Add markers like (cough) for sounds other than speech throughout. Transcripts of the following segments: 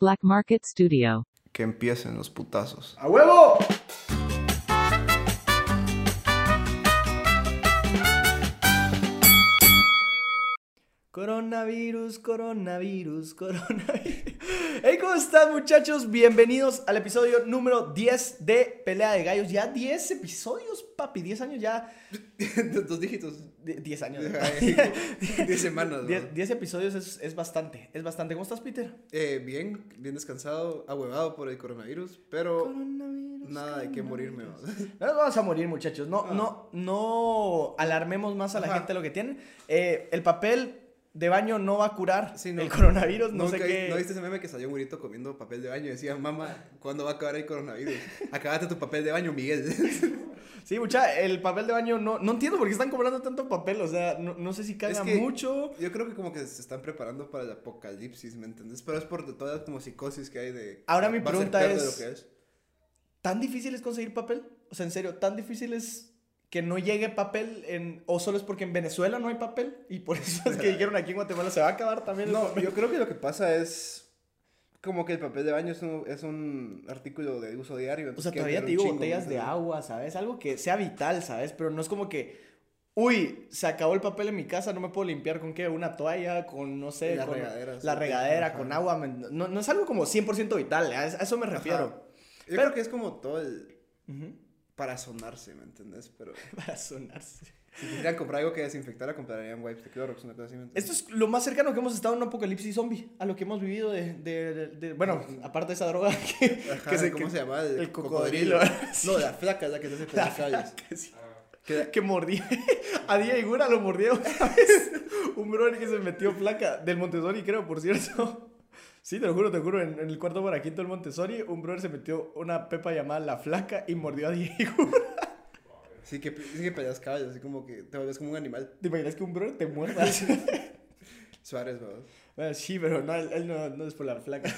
Black Market Studio. Que empiecen los putazos. ¡A huevo! Coronavirus, coronavirus, coronavirus. Hey, ¿cómo están muchachos? Bienvenidos al episodio número 10 de Pelea de Gallos. Ya 10 episodios, papi, 10 años ya. (laughs) Dos dígitos. Die- 10 años. (laughs) (laughs) Diez semanas. ¿no? 10 10 episodios es, es bastante, es bastante. ¿Cómo estás, Peter? Eh, bien, bien descansado, ahuevado por el coronavirus, pero Coronavirus. nada de qué morirme. ¿no? No nos vamos a morir, muchachos. No, Ah. no, no alarmemos más a la Ajá. gente lo que tienen. Eh, el papel de baño no va a curar Sí, no. el coronavirus. No sé qué. ¿No viste ese meme que salió un güerito comiendo papel de baño y decía, mamá, ¿cuándo va a acabar el coronavirus? Acabate tu papel de baño, Miguel. (laughs) Sí, mucha, el papel de baño no, no entiendo por qué están cobrando tanto papel. O sea, no, no sé si caga que- mucho. Yo creo que como que se están preparando para el apocalipsis, ¿me entiendes? Pero es por todas las como psicosis que hay de... Ahora mi pregunta es- lo que es. ¿Tan difícil es conseguir papel? O sea, en serio, ¿tan difícil es que no llegue papel en... o solo es porque en Venezuela no hay papel? Y por eso es que dijeron aquí en Guatemala se va a acabar también el No, papel. yo creo que lo que pasa es como que el papel de baño es un, es un artículo de uso diario. O sea, todavía te digo botellas ¿me de agua, ¿sabes? Algo que sea vital, ¿sabes? Pero no es como que, uy, se acabó el papel en mi casa, no me puedo limpiar con qué, una toalla, con, no sé, La con regadera, la sí. regadera, Ajá. con agua. No, no es algo como 100% vital, a eso a eso me refiero. Yo Pero- creo que es como todo el... para sonarse, ¿me entendés? Pero (laughs) Para sonarse. si quisieran comprar algo que desinfectara, comprarían wipes de Clorox, una. Esto es lo más cercano que hemos estado en un apocalipsis zombie, a lo que hemos vivido de, de- de- de- bueno, aparte de esa droga (laughs) que, Ajá, que se, ¿Cómo que- se llama? El, el cocodrilo. cocodrilo. Sí. No, la flaca es la que te hace La pendejadillas. flaca, sí. Que- que mordía. (laughs) A Día Igura lo mordió una vez. Un brother que se metió placa del Montessori, creo, por cierto. Sí, te lo juro, te lo juro. En, en el cuarto baraquito del Montessori, un brother se metió una pepa llamada La Flaca y mordió a Diego. Sí, que, sí que peleas caballos, así como que te vuelves como un animal. ¿Te imaginas que un brother te muerda? (laughs) Suárez, ¿verdad? Bueno, sí, pero no, él, él no, no es por la flaca.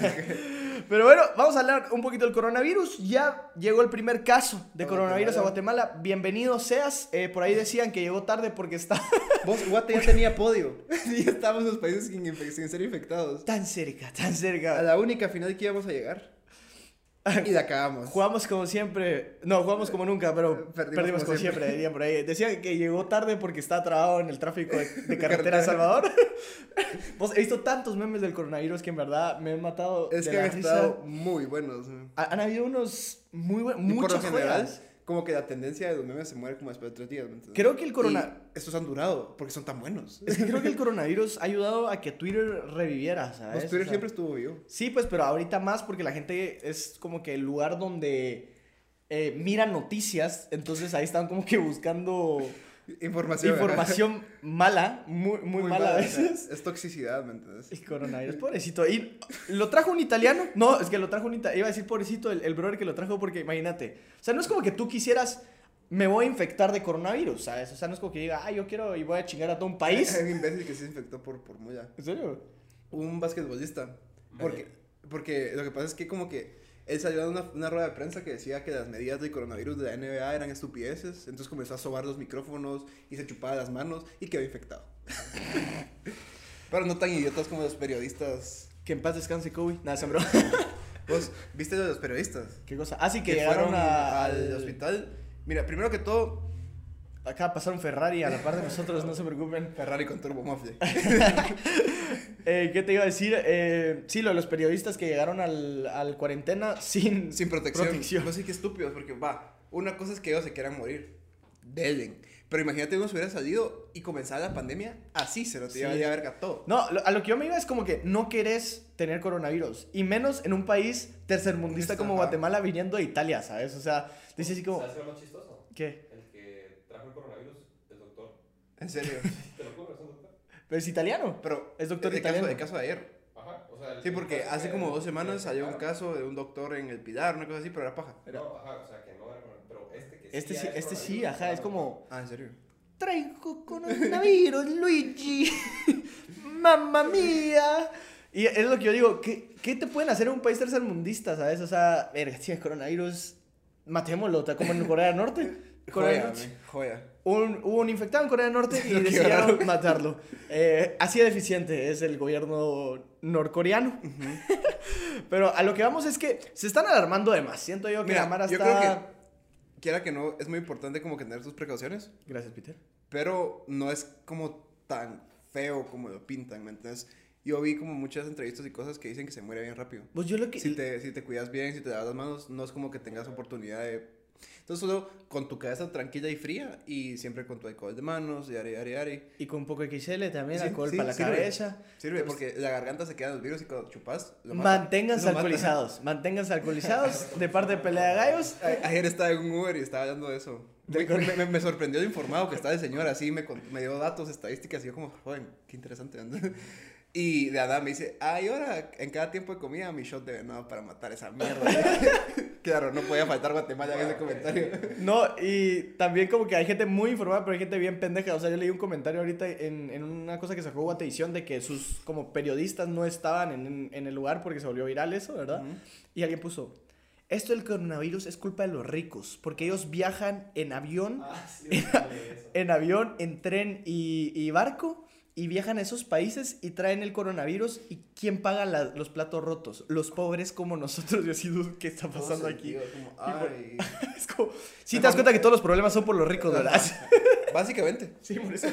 Pero bueno, vamos a hablar un poquito del coronavirus. Ya llegó el primer caso de A coronavirus a Guatemala. Bienvenido seas. Eh, por ahí decían que llegó tarde porque está (laughs) Vos, Guate ya tenía podio. (laughs) y ya estábamos en los países sin, sin ser infectados. tan cerca, tan A cerca. la única final que íbamos a llegar. (laughs) Y la acabamos. Jugamos como siempre. No, jugamos como nunca, pero Perdimos perdimos, como siempre. siempre. dirían por ahí. Decían que llegó tarde porque estaba trabado en el tráfico de, de (laughs) carretera de Salvador. (laughs) Vos, he visto tantos memes del coronavirus que en verdad me han matado. Es de que la han risa. estado muy buenos. ¿no? Ha- Han habido unos muy buenos. Y por lo Muchas general, joyas. Como que la tendencia de los memes se muere como después de tres días. Creo que el corona- Y estos han durado porque son tan buenos. Es que creo que el (laughs) coronavirus ha ayudado a que Twitter reviviera, ¿sabes? Pues Twitter O sea, siempre estuvo vivo. Sí, pues, pero ahorita más porque la gente es como que el lugar donde eh, mira noticias, entonces ahí están como que buscando Información. mala, muy, muy, mala a veces. Es toxicidad, ¿me entiendes? El coronavirus, pobrecito. ¿Y lo trajo un italiano? No, es que lo trajo un italiano. Iba a decir pobrecito el, el brother que lo trajo porque imagínate. O sea, no es como que tú quisieras, me voy a infectar de coronavirus, ¿sabes? O sea, no es como que diga, ah, yo quiero y voy a chingar a todo un país. Hay un imbécil que se infectó por, por mulla. ¿En serio? Un basquetbolista. Porque, porque lo que pasa es que como que él salió de una, una rueda de prensa que decía que las medidas del coronavirus de la NBA eran estupideces. Entonces comenzó a sobar los micrófonos y se chupaba las manos y quedó infectado. (laughs) Pero no tan idiotas como los periodistas. Que en paz descanse Kobe. Nada, se. (laughs) ¿Vos viste lo de los periodistas? ¿Qué cosa? Ah, sí, que, Que llegaron fueron a- al hospital. Mira, primero que todo, Acá pasaron Ferrari a la par de nosotros, no se preocupen. Ferrari con turbo mofle. (laughs) Eh, ¿Qué te iba a decir? Eh, sí, lo de los periodistas que llegaron al, al cuarentena sin, Sin protección. protección. No sé qué estúpidos, porque va, una cosa es que ellos se quieran morir. Delen. Pero imagínate uno se hubiera salido y comenzara la pandemia, así se lo te Sí. llevaría a verga todo. No, lo- a lo que yo me iba es como que no querés tener coronavirus. Y menos en un país tercermundista como. Guatemala viniendo de Italia, ¿sabes? O sea, dice así como... ¿Sabes qué es lo más chistoso? ¿Qué? El que trajo el coronavirus es doctor. En serio. (laughs) ¿Te lo juro? Es un doctor. Pero es italiano. Pero Es doctor caso, italiano. el caso de ayer. Ajá. O sea, el Sí, que porque hace como dos semanas salió un caso de un doctor en el Pilar, una cosa así, pero era paja. No, ajá, o sea, que no era. Pero este que Este sí, es este sí, ajá, es como... Ah, en serio. Traigo coronavirus, Luigi. (laughs) Mamma mía. Y es lo que yo digo, ¿qué, qué te pueden hacer en un país tercermundista, sabes? O sea, verga, si es coronavirus, matémoslo, como en Corea del Norte. (laughs) Joya, Corea man, joya. Un, hubo un infectado en Corea del Norte (laughs) y decidieron matarlo. Eh, así de eficiente es el gobierno norcoreano. (laughs) Pero a lo que vamos es que se están alarmando de más. Siento yo que Mira, la Mara yo está... creo que, quiera que no, es muy importante como que tener tus precauciones, Gracias, Peter. pero no es como tan feo como lo pintan, ¿me entiendes? Yo vi como muchas entrevistas y cosas que dicen que se muere bien rápido. Pues yo lo que... Si te, si te cuidas bien, si te das las manos, no es como que tengas oportunidad de... Entonces solo con tu cabeza tranquila y fría y siempre con tu alcohol de manos, yari, yari, yari. Y con un poco de XL también, Sí, alcohol sí, para la sirve. cabeza. Sirve porque la garganta se quedan los virus y cuando chupas, lo mata. Manténganse Lo mata. alcoholizados. Manténganse alcoholizados de parte de Pelea de Gallos. A- Ayer estaba en un Uber y estaba hablando de eso. Me, me- sorprendió lo informado que estaba el señor así, me, me dio datos, estadísticas y yo como, joven, qué interesante. (laughs) Y de nada me dice, ay, ahora en cada tiempo de comida mi shot de venado para matar esa mierda. (laughs) claro, no podía faltar Guatemala en ese comentario. (laughs) No, y también como que hay gente muy informada, pero hay gente bien pendeja. O sea, yo leí un comentario ahorita en, en una cosa que sacó Guatevisión de que sus como periodistas no estaban en, en el lugar porque se volvió viral eso, ¿verdad? Y alguien puso, esto del coronavirus es culpa de los ricos, porque ellos viajan en avión, Ah, sí, (laughs) eso. en avión, en tren y, y barco. Y viajan a esos países y traen el coronavirus. ¿Y quién paga la- los platos rotos? Los pobres como nosotros. (laughs) Yo así, ¿qué está pasando aquí? Como, ay. (laughs) Es como, sí te das cuenta que todos los problemas son por los ricos, ¿verdad? (laughs) Básicamente. Sí, por eso.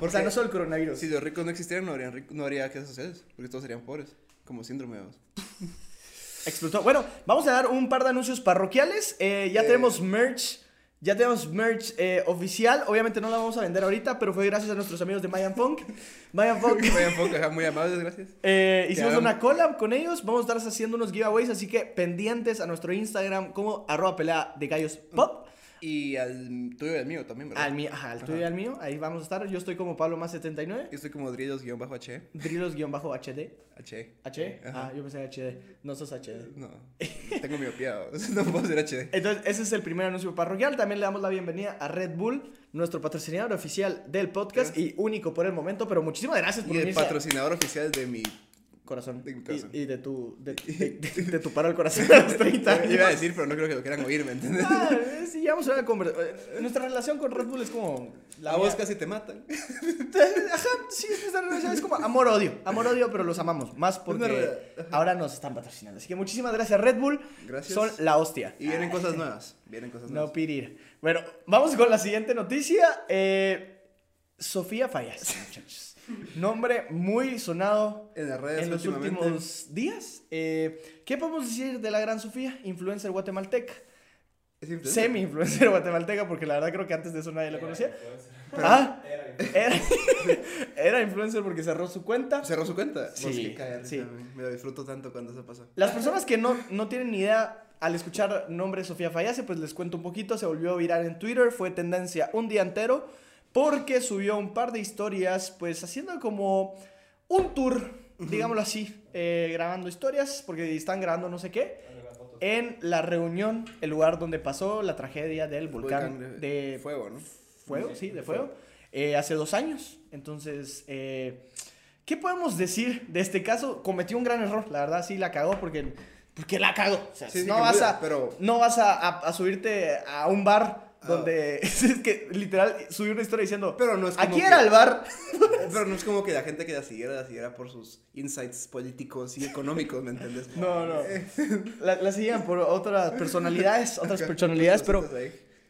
O sea, no solo el coronavirus. si los ricos no existieran, no, habrían no habría clases sociales, porque todos serían pobres, como síndrome. vamos. Explotó. Bueno, vamos a dar un par de anuncios parroquiales. Eh, ya Eh. tenemos merch. Ya tenemos merch eh, oficial. Obviamente no la vamos a vender ahorita, pero fue gracias a nuestros amigos de Mayan Funk. Mayan Funk. (laughs) Vayan poco, ajá, muy amables, gracias. eh, hicimos hagan- una collab con ellos. Vamos a estar haciendo unos giveaways, así que pendientes a nuestro Instagram como arroba pelea de gallos pop. Y al tuyo y al mío también, ¿verdad? Al, mío, ajá, al tuyo y al mío. Ahí vamos a estar. Yo estoy como Pablo más 79. Yo estoy como Drillos-H. Drillos-HD. H. H. Ajá. Ah, yo pensé HD. No sos HD. No, tengo miopía, (laughs) no puedo ser HD. Entonces, ese es el primer anuncio parroquial. También le damos la bienvenida a Red Bull, nuestro patrocinador oficial del podcast y único por el momento. Pero muchísimas gracias por Y el a- patrocinador oficial de mi... corazón. de mi corazón. Y, y de tu de, (laughs) de- de- de tu paro al corazón a los 30 años. Iba a (laughs) decir, pero no creo que lo quieran oír, ¿me entiendes? Ah, eh, llevamos una conversación. Nuestra relación con Red Bull es como. La a vos casi te matan. (laughs) Ajá, sí, es nuestra relación es como amor-odio. Amor-odio, pero los amamos. Más porque ahora nos están patrocinando. Así que muchísimas gracias, Red Bull. Gracias. Son la hostia. Y vienen cosas nuevas, vienen cosas No nuevas. pirir. Bueno, vamos con la siguiente noticia. Eh, Sofía Fallas, muchachos. Nombre muy sonado En las redes en los últimos días. Eh, ¿Qué podemos decir de la gran Sofía? Influencer guatemalteca. Semi-influencer guatemalteca, porque la verdad creo que antes de eso nadie la conocía. influencer. Ah, Era influencer. era, (laughs) era influencer porque cerró su cuenta. ¿Cerró su cuenta? Sí, caer, sí. Me lo disfruto tanto cuando eso pasa. Las personas que no, no tienen ni idea al escuchar nombre Sofía Fallase, pues les cuento un poquito. Se volvió viral en Twitter, fue tendencia un día entero, porque subió un par de historias, pues haciendo como un tour, digámoslo así, eh, grabando historias, porque están grabando no sé qué, en la reunión, el lugar donde pasó la tragedia del volcán, Volcán de fuego, ¿no? fuego, sí, de fuego, eh, hace dos años. Entonces, eh, ¿qué podemos decir de este caso? Cometió un gran error, la verdad sí la cagó porque, porque la cagó. O sea, Sí, sí, no, vas a, pero- no vas a, a- a subirte a un bar Ah. donde (laughs) es que literal subió una historia diciendo, Pero no es como aquí que- era el bar. Pero no es como que la gente que la siguiera, la siguiera por sus insights políticos y económicos, ¿me entiendes? No, no. (laughs) La, la seguían por otras personalidades, otras personalidades, pero...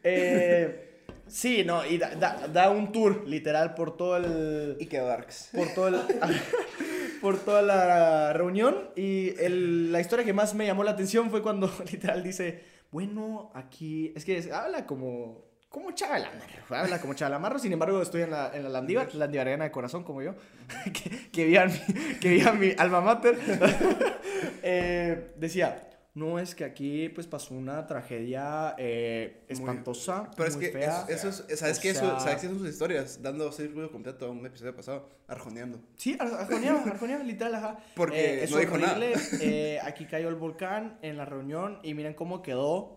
Eh, sí, no, y da, da- da un tour literal por todo el... Y que darks. por todo el- (laughs) por toda la reunión y el- la historia que más me llamó la atención fue cuando literal dice, bueno, aquí es que habla como como Chavalamar, habla como Chavalamar, sin embargo estoy en la, en la Landívar, Landivariana de corazón como yo, (laughs) que, que viva mi, que mi alma mater, (laughs) Eh, decía, no es que aquí pues pasó una tragedia eh, Muy- espantosa, Pero es muy que fea. eso, eso es, ¿sabes O qué? Eso- ¿Sabes qué son sus historias? Dando círculo completo a un episodio pasado, arjoneando. Sí, ar- arjoneaba, arjoneaba, literal, ajá. Porque Eh, es no dijo nada. (laughs) eh, aquí cayó el volcán en la reunión y miren cómo quedó.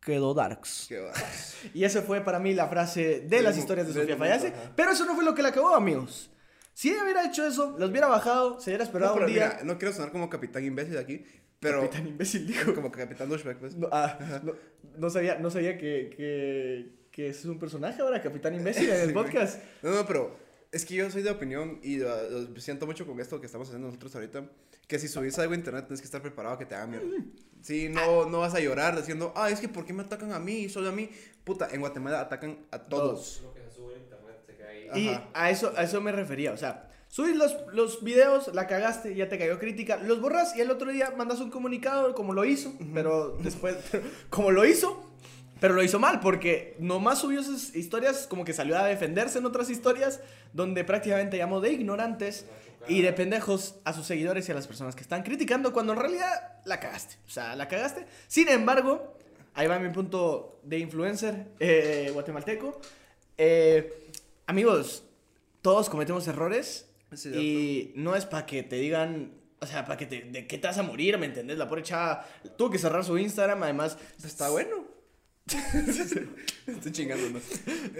Quedó Darks. Qué darks. (laughs) Y esa fue para mí la frase de las historias de del Sofía Fallase. Pero eso no fue lo que la acabó, amigos. Si ella hubiera hecho eso, los hubiera bajado, se hubiera No, esperado pero un día. mira, no quiero sonar como capitán imbécil aquí, pero... Capitán imbécil dijo. (laughs) Como capitán douchebag, pues. No, ah, no, no sabía, no sabía que, que, que es un personaje ahora, Capitán (laughs) Imbécil en el Sí, podcast. No, no, pero es que yo soy de opinión y lo siento mucho con esto que estamos haciendo nosotros ahorita. Que si subís algo a internet tienes que estar preparado a que te hagan mierda. Sí, no, no vas a llorar diciendo, ah, es que ¿por qué me atacan a mí? Solo a mí. Puta, en Guatemala atacan a todos que se sube a internet se queda ahí. Y Ajá. a eso, a eso me refería, o sea, subís los, los videos, la cagaste, ya te cayó crítica, los borras y el otro día mandas un comunicado como lo hizo, pero después, (laughs) como lo hizo, pero lo hizo mal, porque nomás subió esas historias como que salió a defenderse en otras historias, donde prácticamente llamó de ignorantes y de pendejos a sus seguidores y a las personas que están criticando, cuando en realidad la cagaste, o sea, la cagaste. Sin embargo, ahí va mi punto de influencer eh, guatemalteco. Eh, amigos, todos cometemos errores Sí, y no es para que te digan, o sea, para que te, de qué te vas a morir, ¿me entendés? La pobre chava tuvo que cerrar su Instagram, además. Está bueno. (laughs) Estoy chingando, ¿no?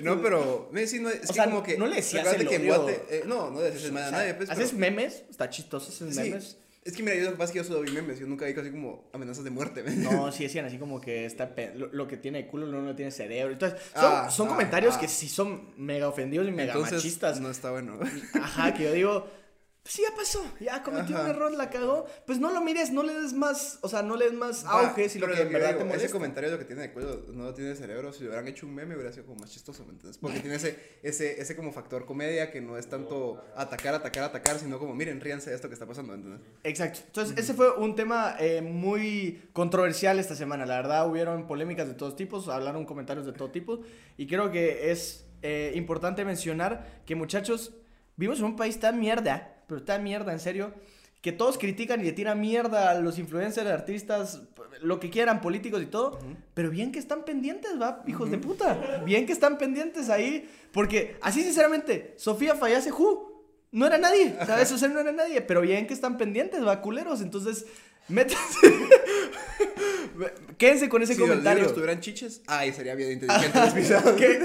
No, pero. me- sí, no, es O que sea, como que. no le decías el que en. Guate. eh, no, no le decías a nadie, pues. haces pero- memes, está chistoso haces sí, memes. Es que mira, yo lo que pasa es que yo solo vi memes. Yo nunca vi casi como amenazas de muerte. ¿ves? No, (laughs) sí decían así como que está lo, lo que tiene culo no lo tiene cerebro. Entonces, son, Ah, son ah, comentarios ah. que sí son mega ofendidos y mega Entonces, machistas. No está bueno. Ajá, que yo digo, pues sí, ya pasó, ya cometió un error, la cagó. Pues no lo mires, no le des más, o sea, no le des más auge si lo que en verdad digo, te molesta. Ese comentario es lo que tiene de cuello, no lo tiene de cerebro. Si le hubieran hecho un meme, hubiera sido como más chistoso, ¿me entiendes? Porque tiene ese, ese, ese como factor comedia que no es tanto atacar, atacar, atacar, sino como, miren, ríanse de esto que está pasando, ¿entendés? Exacto. Entonces, ese fue un tema eh, muy controversial esta semana. La verdad, hubieron polémicas de todos tipos, hablaron comentarios de todo tipo. Y creo que es eh, importante mencionar que, muchachos, vivimos en un país tan mierda, pero tan mierda, en serio, que todos critican y le tiran mierda a los influencers, artistas, lo que quieran, políticos y todo. Pero bien que están pendientes, va, hijos de puta. Bien que están pendientes ahí. Porque, así sinceramente, Sofía Fallase, who? No era nadie, ¿sabes? O sea, no era nadie, pero bien que están pendientes, va, culeros. Entonces, métanse. (laughs) Quédense con ese si los comentario. tuvieran chiches, ay, sería bien inteligente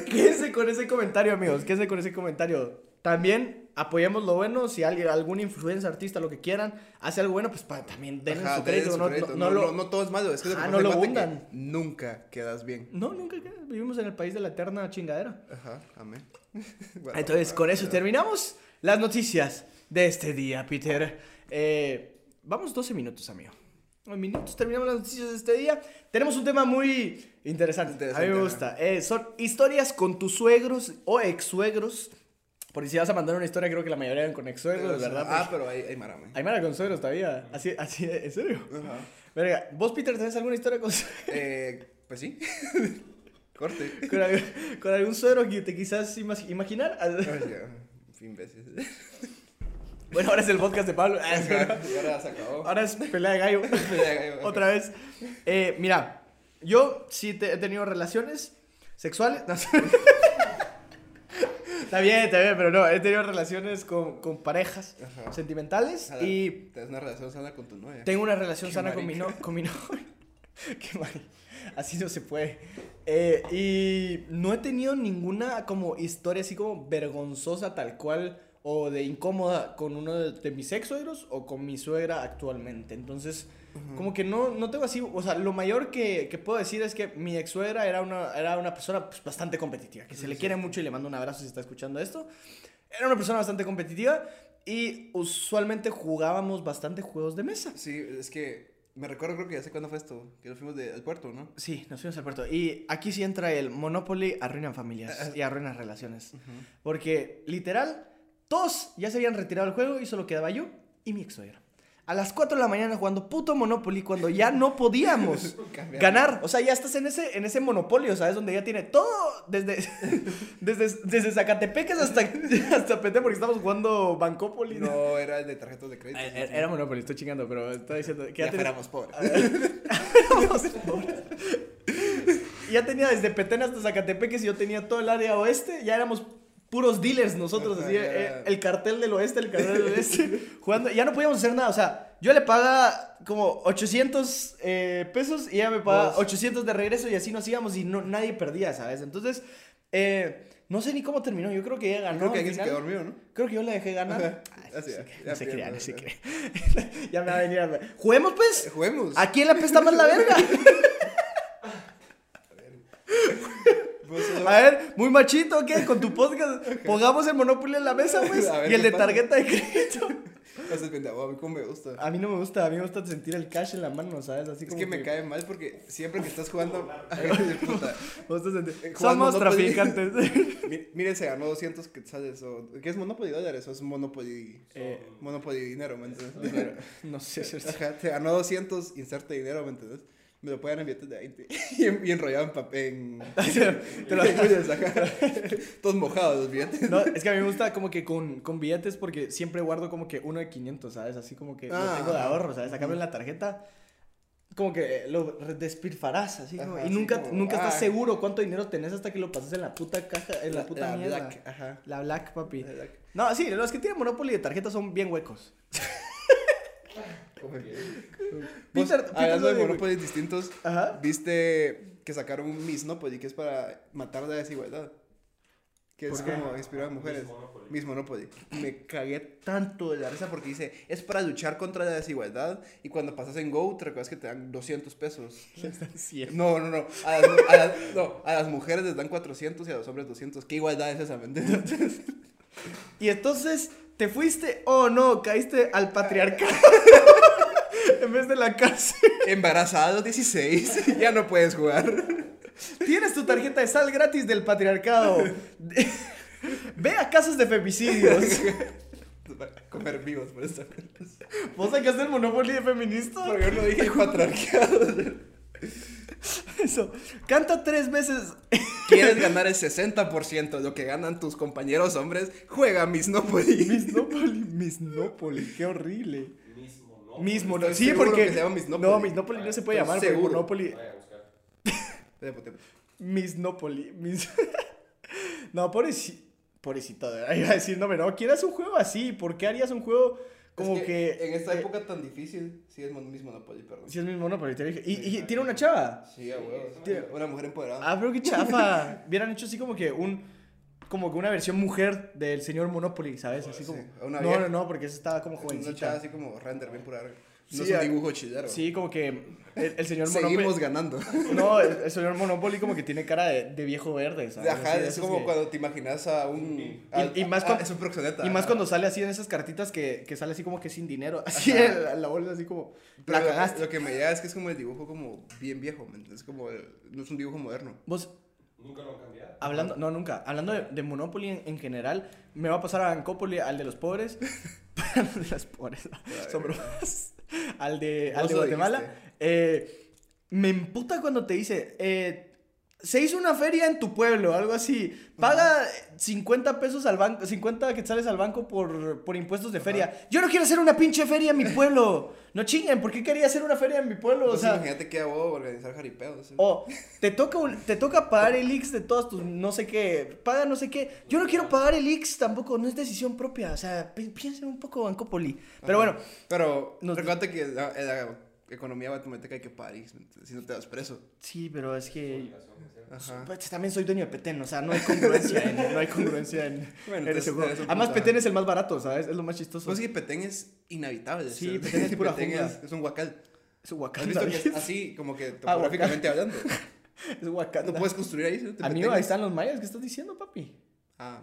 (laughs) Quédense con ese comentario, amigos. Quédense con ese comentario. También apoyemos lo bueno. Si alguien, algún influencer, artista, lo que quieran, hace algo bueno, pues pa- también denle Ajá, su crédito. no, no- No, no lo- no- no todo es malo, es que pasa no en lo que hundan. Nunca quedas bien. No, nunca queda. Vivimos en el país de la eterna chingadera. Ajá, amén. (laughs) Bueno, Entonces, con eso terminamos las noticias de este día, Peter. Eh, vamos 12 minutos, amigo. 12 minutos, terminamos las noticias de este día. Tenemos un tema muy interesante. Interesante, a mí me ajá. gusta. Eh, son historias con tus suegros o ex-suegros. Porque si vas a mandar una historia, creo que la mayoría eran con ex-suegros, ¿verdad? Ah, pero hay, hay mara, man. Hay mara con suegros todavía. Así, así, ¿en serio? Ajá. Verga, ¿vos, Peter, tenés alguna historia con, su- Eh, pues sí. (laughs) Corte. con, algún, con algún suegro que te quizás ima- imaginar? Fin, imbécil. (laughs) Bueno, ahora es el podcast de Pablo. (laughs) Ah, Y ahora se acabó. Ahora es pelea de gallo. Otra vez. Eh, mira, yo sí te- he tenido relaciones sexuales. No sé. Está bien, está bien, pero no, he tenido relaciones con, con parejas Ajá. sentimentales y Tienes una relación sana con tu novia. tengo una relación Qué sana con mi, no, con mi novio. (laughs) Qué mal. Así no se puede. Eh, y no he tenido ninguna como historia así como vergonzosa tal cual o de incómoda con uno de, de mis ex suegros o con mi suegra actualmente. Entonces, como que no, no tengo así, o sea, lo mayor que, que puedo decir es que mi ex suegra era una, era una persona pues, bastante competitiva, que se le quiere mucho y le mando un abrazo si está escuchando esto. Era una persona bastante competitiva y usualmente jugábamos bastante juegos de mesa. Sí, es que me recuerdo, creo que ya sé cuándo fue esto. Que nos fuimos de- al puerto, ¿no? Sí, nos fuimos al puerto. Y aquí sí entra el Monopoly arruinan familias y arruinan relaciones. Porque, literal, todos ya se habían retirado del juego y solo quedaba yo y mi ex suegra. A las 4 de la mañana jugando puto Monopoly cuando ya no podíamos (laughs) ganar. O sea, ya estás en ese, en ese monopolio, ¿sabes? Donde ya tiene todo, desde, (laughs) desde, desde Zacatepecas hasta, (laughs) hasta PT, porque estamos jugando Bancópolis. No, era el de tarjetas de crédito. Eh, Era Monopoly, estoy chingando, pero estoy diciendo que ya, Ya pobres. Éramos pobres. ya tenía desde Petén hasta Zacatepeques y yo tenía todo el área oeste. Ya éramos puros dealers nosotros, así, eh, el cartel del oeste, el cartel del oeste, (laughs) jugando. Ya no podíamos hacer nada, o sea, yo le pagaba como 800 eh, pesos y ella me pagaba Vos. 800 de regreso y así nos íbamos y no, nadie perdía, ¿sabes? Entonces, eh, no sé ni cómo terminó, yo creo que ella ganó. Creo que al alguien se quedó dormido, ¿no? Creo que yo la dejé ganar. Ay, Así, no ya, se- ya no se crea, pierdo, no se (laughs) ya. me va a venir a... Juguemos pues. Juguemos. ¿A quién le apesta más la verga? (laughs) Pues, A ver, muy machito, ¿qué? Con tu podcast, (laughs) pongamos el Monopoly en la mesa, (laughs) pues. Y el de pasa. tarjeta de crédito. (laughs) Haces a mí como me gusta. A mí no me gusta, a mí me gusta sentir el cash en la mano, ¿sabes? Así Es como que me cae mal porque siempre que estás jugando. Puta. sentir- Eh, jugando Somos Monopoly. traficantes. Mi- Mire, se ganó 200 quetzales. O, ¿Qué es Monopoly dólares? O es Monopoly. Eh, Monopoly dinero, ¿me entiendes? No sé si es Ajá, te ganó 200, inserte dinero, ¿me entiendes? Me lo pueden enviar de 20. (laughs) Y, en- y enrollado en papel. En, (laughs) (laughs) Te lo- en. Todos mojados los billetes. No, es que a mí me gusta como que con, con billetes porque siempre guardo como que uno de 500, ¿sabes? Así como que lo Ah. tengo de ahorro, ¿sabes? Cambio en la tarjeta, como que lo despilfarás, así Ajá, y nunca, como, nunca estás ah. seguro cuánto dinero tenés hasta que lo pasas en la puta caja, en la, puta mierda. Black, ajá. La black, papi. La black. No, sí, los que tienen Monopoly de tarjeta son bien huecos. Que- (laughs) Peter- hablando de. Monopoly distintos, Ajá. viste que sacaron un Miss Monopoly que es para matar la desigualdad. Que es ¿Por qué? como inspirar a mujeres. Miss Monopoly. Miss Monopoly. Me cagué tanto de la risa porque dice, es para luchar contra la desigualdad y cuando pasas en Go te recuerdas que te dan 200 pesos. (laughs) Sí. No, no, no. A las, a las- no, a las mujeres les dan 400 y a los hombres 200. ¿Qué igualdad es esa? (laughs) Y entonces, ¿te fuiste o no? Caíste al patriarcado. (laughs) en vez de la cárcel. Los 16, (laughs) ya no puedes jugar. Tienes tu tarjeta de sal gratis del patriarcado. (laughs) Ve a casos de femicidios. Comer vivos por eso. ¿Vos sacaste el Monopoly de feminista? Porque yo no dije patriarcado. Eso. Canta tres veces. ¿Quieres ganar el 60% de lo que ganan tus compañeros hombres? Juega Misnopoly. Misnópoli. Misnópoli. Qué horrible. Mismo, ¿no? Sí, porque. que se llama. No, Misnópoli no se puede llamar. seguro. Monopoly. Vaya a buscar. (laughs) Misnópoli. Mis... (laughs) no, pobrecito. Pobrecito, de verdad, (laughs) iba a decir, no, pero no, quieras un juego así. ¿Por qué harías un juego como Es que. En esta eh, época tan difícil, sí es Mismonopoly, perdón. Sí, es mi Monopoly, te dije. Y, y tiene una chava. Sí, a. Una mujer empoderada. Ah, pero qué chafa. Hubieran hecho así como que un. Como que una versión mujer del señor Monopoly, ¿sabes? Así como. Sí, una no, no, no, porque esa estaba como Una chava jovencita. así como render, bien pura. No Sí, es un dibujo chillero. Sí, como que el, el señor Seguimos Monopoly. ganando. (laughs) No, el, el señor Monopoly como que tiene cara de, de viejo verde, ¿sabes? Ajá, Así es como que- cuando te imaginas a un. a- y más a- cuando- Es un proxeneta. Y más cuando sale así en esas cartitas que, que sale así como que sin dinero. (laughs) Así Ajá. la, la bolsa así como. Pero La lo- cagaste. Lo que me llega es que es como el dibujo como bien viejo, ¿me entiendes? Es como. el- no es un dibujo moderno. Vos, Nunca lo han cambiado. hablando, no, nunca. Hablando de, de Monopoly en, en general, me va a pasar a Ancópoly, al de los pobres. (laughs) al de los pobres. Son bromas. Al de, al de Guatemala. Eh, me emputa cuando te dice. eh, se hizo una feria en tu pueblo, algo así. Paga 50 pesos al banco, 50 quetzales al banco por, por impuestos de feria. Yo no quiero hacer una pinche feria en mi pueblo. No chinguen, ¿por qué quería hacer una feria en mi pueblo? O sea, imagínate que hago organizar jaripeos. ¿sí? o te toca, te toca pagar el Ix de todas tus no sé qué, paga no sé qué. Yo no quiero pagar el Ix tampoco, no es decisión propia. O sea, pi- piensen un poco Banco Poli. Pero bueno, Pero Nos- recuerda que la, la economía guatemalteca hay que pagar, ¿me entiendes? si no te das preso. sí, pero es que Ajá. pues, también soy dueño de Petén, o sea, no hay congruencia en, no hay congruencia en, (laughs) Bueno, en entonces ese juego. un Además, Petén es el más barato, ¿sabes? Es lo más chistoso. Pues sí, Petén es inhabitable. Sí. Petén es (laughs) pura jungla. es, es un huacal. Es ¿Has Wakanda. visto que ¿ves? es así, como que (laughs) Ah, topográficamente hablando? Es Wakanda. No puedes construir ahí. Amigo, Petén ahí es- están los mayas, ¿qué estás diciendo, papi? Ah.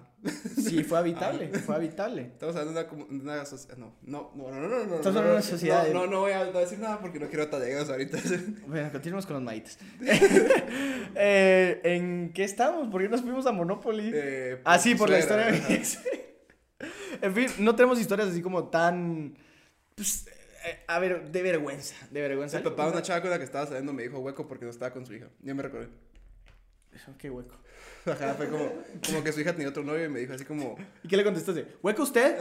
Sí, fue (laughs) habitable, fue habitable. Estamos hablando de una, de una sociedad. No, no, no, no, no, no. no, Estamos hablando de una sociedad No, no, no voy a decir nada porque no quiero talegas ahorita. (laughs) Bueno, continuemos con los maites. (laughs) Eh, ¿En qué estamos? ¿Por qué nos fuimos a Monopoly? Eh, ah, sí, por la suegra, historia de. En fin, no tenemos historias así como tan. Pues, eh, a ver, de vergüenza. De vergüenza. El papá de una chava con la que estaba saliendo me dijo hueco porque no estaba con su hija. Ya me recordé. Qué hueco. Ajá, fue como, como que su hija tenía otro novio y me dijo así como, ¿Y qué le contestaste? ¿Hueco usted?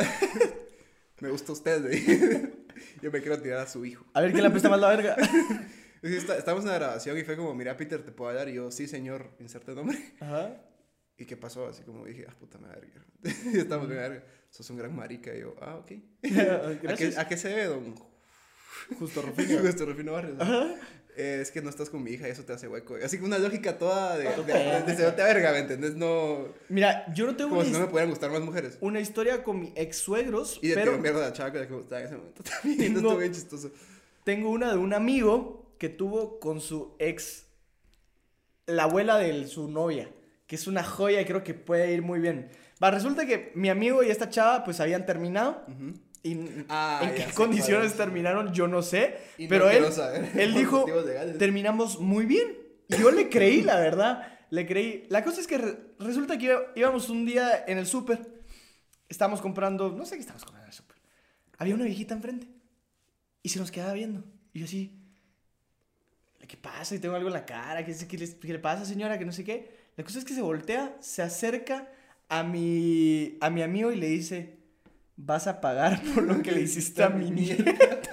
(laughs) me gusta usted. (laughs) Yo me quiero tirar a su hijo. A ver quién le apesta más la verga. (laughs) Estábamos en la grabación y fue como, mira, Peter, ¿te puedo hablar? Y yo, sí, señor, inserte nombre. Ajá. ¿Y qué pasó? Así como dije, ah, puta madre. Y estamos bien, verga. Sos un gran marica. Y yo, ah, ok. ¿A qué. ¿A qué se debe, don Justo (laughs) Rufino. Justo Rufino Barrios? Ajá. Eh, es que no estás con mi hija y eso te hace hueco. Así que una lógica toda de, de, de, cerote a verga, ¿me entendés? No... Mira, yo no tengo Como si no me pudieran gustar más mujeres. una historia con mi ex suegros, Y de pero mierda la chava que me gustaba en ese momento (laughs) también. (laughs) Tengo- Estuvo bien chistoso. tengo una de un amigo que tuvo con su ex, la abuela de su novia. que es una joya y creo que puede ir muy bien. Va, resulta que mi amigo y esta chava pues habían terminado. Ujú. Y Ah, en qué condiciones terminaron, yo no sé. Y no pero él, saber, él dijo, terminamos muy bien. Y yo le creí, la verdad. Le creí. La cosa es que re- resulta que íbamos un día en el súper. Estábamos comprando, no sé qué estábamos comprando en el súper. Había una viejita enfrente. Y se nos quedaba viendo. Y yo así, ¿qué pasa? Y tengo algo en la cara. ¿Qué, qué les- qué le pasa, señora? Que no sé qué. La cosa es que se voltea, se acerca a mi, a mi amigo y le dice, vas a pagar (laughs) por lo que le hiciste a mi (laughs) nieta. (laughs)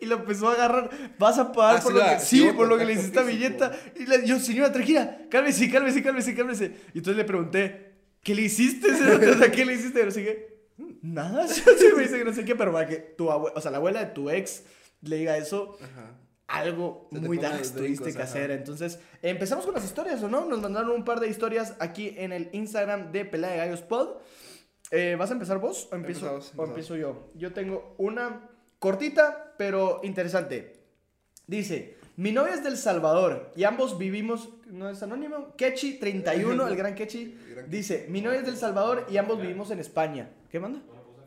Y lo empezó a agarrar. Vas a pagar Ah, por sí, lo que, la- sí, por lo que le hiciste a mi nieta. Y le, yo, señora, tranquila, cálmese, cálmese, cálmese, cálmese. Y entonces le pregunté, ¿qué le hiciste? señora? ¿Qué le hiciste? No sé qué. Nada, sí me dice que no sé qué, pero para que tu abuela, o sea, la abuela de tu ex le diga eso, Ajá. algo muy los tuviste que hacer. Entonces, empezamos con las historias, ¿o no? Nos mandaron un par de historias aquí en el Instagram de Pelea de Gallos Pod. Eh, ¿Vas a empezar vos o empiezo, Empezamos, o empezamos. empiezo yo? Yo tengo una cortita, pero interesante. Dice, mi novia es del Salvador y ambos vivimos, ¿no es anónimo? Kechi31, el gran Kechi, (laughs) dice, mi novia es del Salvador y ambos vivimos en España. ¿Qué manda?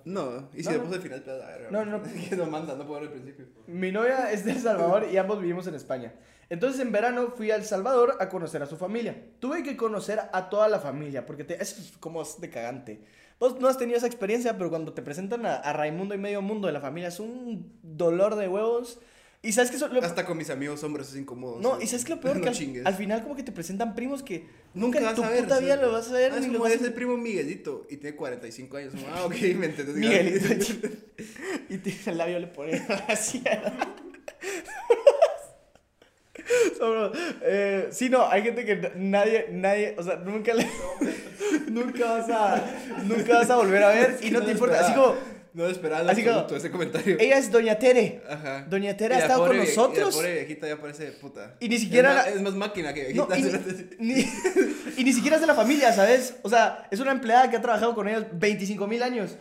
No, y si No, le no. puse al final, te vas a ver. No, (laughs) no. Que no manda, no puedo ver al principio. Mi novia es de El Salvador y ambos vivimos en España. Entonces en verano fui a El Salvador a conocer a su familia. Tuve que conocer a toda la familia porque te, es como es de cagante. Vos no has tenido esa experiencia, pero cuando te presentan a, a Raimundo y medio mundo de la familia es un dolor de huevos. Y sabes que eso, lo- Hasta con mis amigos hombres es incómodo. no, y sabes que lo peor (laughs) No que al, al final como que te presentan primos que Nunca en vas tu a ver. puta vida lo vas a ver Ah, es ni lo como vas a- es el primo Miguelito y tiene 45 años. Ah, ok, (laughs) me entendés. Miguelito. (laughs) y tiene el labio le pone así. Eh, sí, no, hay gente que nadie, nadie, o sea, nunca le, (laughs) nunca vas a, nunca vas a volver a ver y no No te importa, así como, No esperaba Así como- ese comentario. ella es Doña Tere, Ajá. Doña Tere ha estado con pobre nosotros. Y la pobre viejita ya parece puta. Y ni siquiera Es más, la- es más máquina que No, viejita. y, ni, (laughs) ni- y ni siquiera es de la familia, ¿sabes? O sea, es una empleada que ha trabajado con ellos 25 mil años.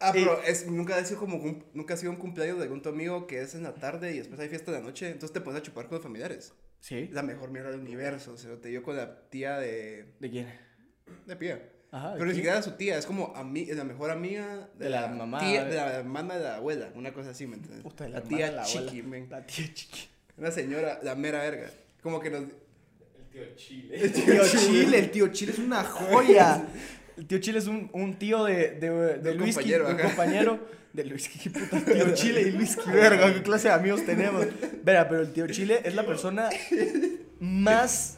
Ah, pero es, nunca ha sido como un- nunca ha sido un cumpleaños de algún tu amigo que es en la tarde y después hay fiesta de la noche, entonces te pones a chupar con los familiares. Sí. La mejor mierda del universo, o sea, te dio con la tía de ¿De quién? de Pía. Ajá. Pero ni siquiera es su tía, es como ami- es la mejor amiga de, De la mamá, tía, de- la hermana de la abuela, una cosa así, ¿me entiendes? Puta, de la, la tía la abuela. chiqui, men. La tía chiqui. Una señora, la mera verga. Como que nos El tío Chile. El tío Chile, el tío Chile es una joya. (laughs) El tío Chile es un, un tío de, de, de De un Luis, compañero, de un compañero de Luis, qué puta tío (laughs) Chile y Luis, qué verga, qué clase de amigos tenemos. Verá, pero el tío Chile es la persona más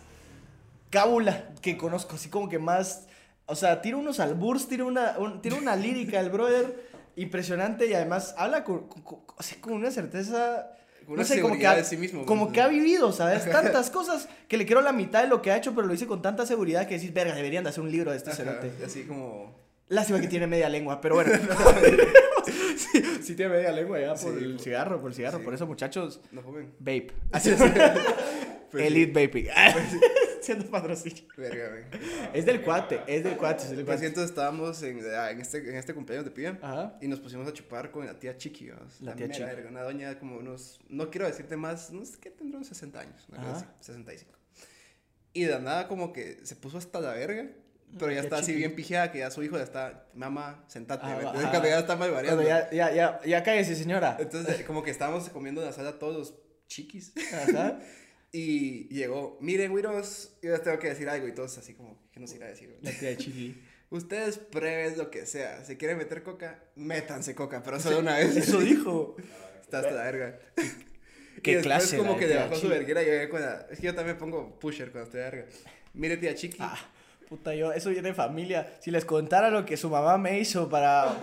cábula que conozco, así como que más, o sea, tira unos alburs, tira una, un- tira una lírica el brother impresionante y además habla con, con- con- así con una certeza una no sé, como que, seguridad ha, de sí mismo. como ¿me que ha vivido, ¿sabes? (laughs) Tantas cosas que le quiero la mitad de lo que ha hecho, pero lo hice con tanta seguridad que decís, verga, deberían de hacer un libro de este cerote. Así como Lástima que tiene media lengua, pero bueno. (laughs) (laughs) sí, sí tiene media lengua ya por Sí, el por- cigarro, por el cigarro. sí. Por eso, muchachos, no vape. Pues sí, Elite vaping. Siendo patrocinio. verga, men. Es del cuate, es del cuate, es del Pues cuate. sí, entonces estábamos en, ah, en, este, en este cumpleaños de Pía Ajá. y nos pusimos a chupar con la tía Chiqui, vamos. La tía Chiqui. verga, una doña como unos, no quiero decirte más, no sé qué tendrá unos 60 años, una cosa así, 65. Y de la nada como que se puso hasta la verga, pero ya Tía está así Chiqui. bien pijeada que ya su hijo ya está, mamá, sentate, Ah, ajá. (laughs) cuando ya está mal variando. Ya, ya, ya, ya cállese, señora. Entonces como que estábamos comiendo en la sala todos los chiquis. Ajá. (laughs) Y llegó, miren, güiros, yo les tengo que decir algo y todos así como, ¿qué nos irá a decir? La tía Chili. (laughs) Ustedes prueben lo que sea. Si quieren meter coca, métanse coca, pero solo una vez. Eso dijo. Está hasta la verga. Qué y clase la como que le bajó su verguera y yo con la... Es que yo también pongo pusher cuando estoy de verga. Mire, tía Chiqui. Ah, puta, yo, eso viene de familia. Si les contara lo que su mamá me hizo para.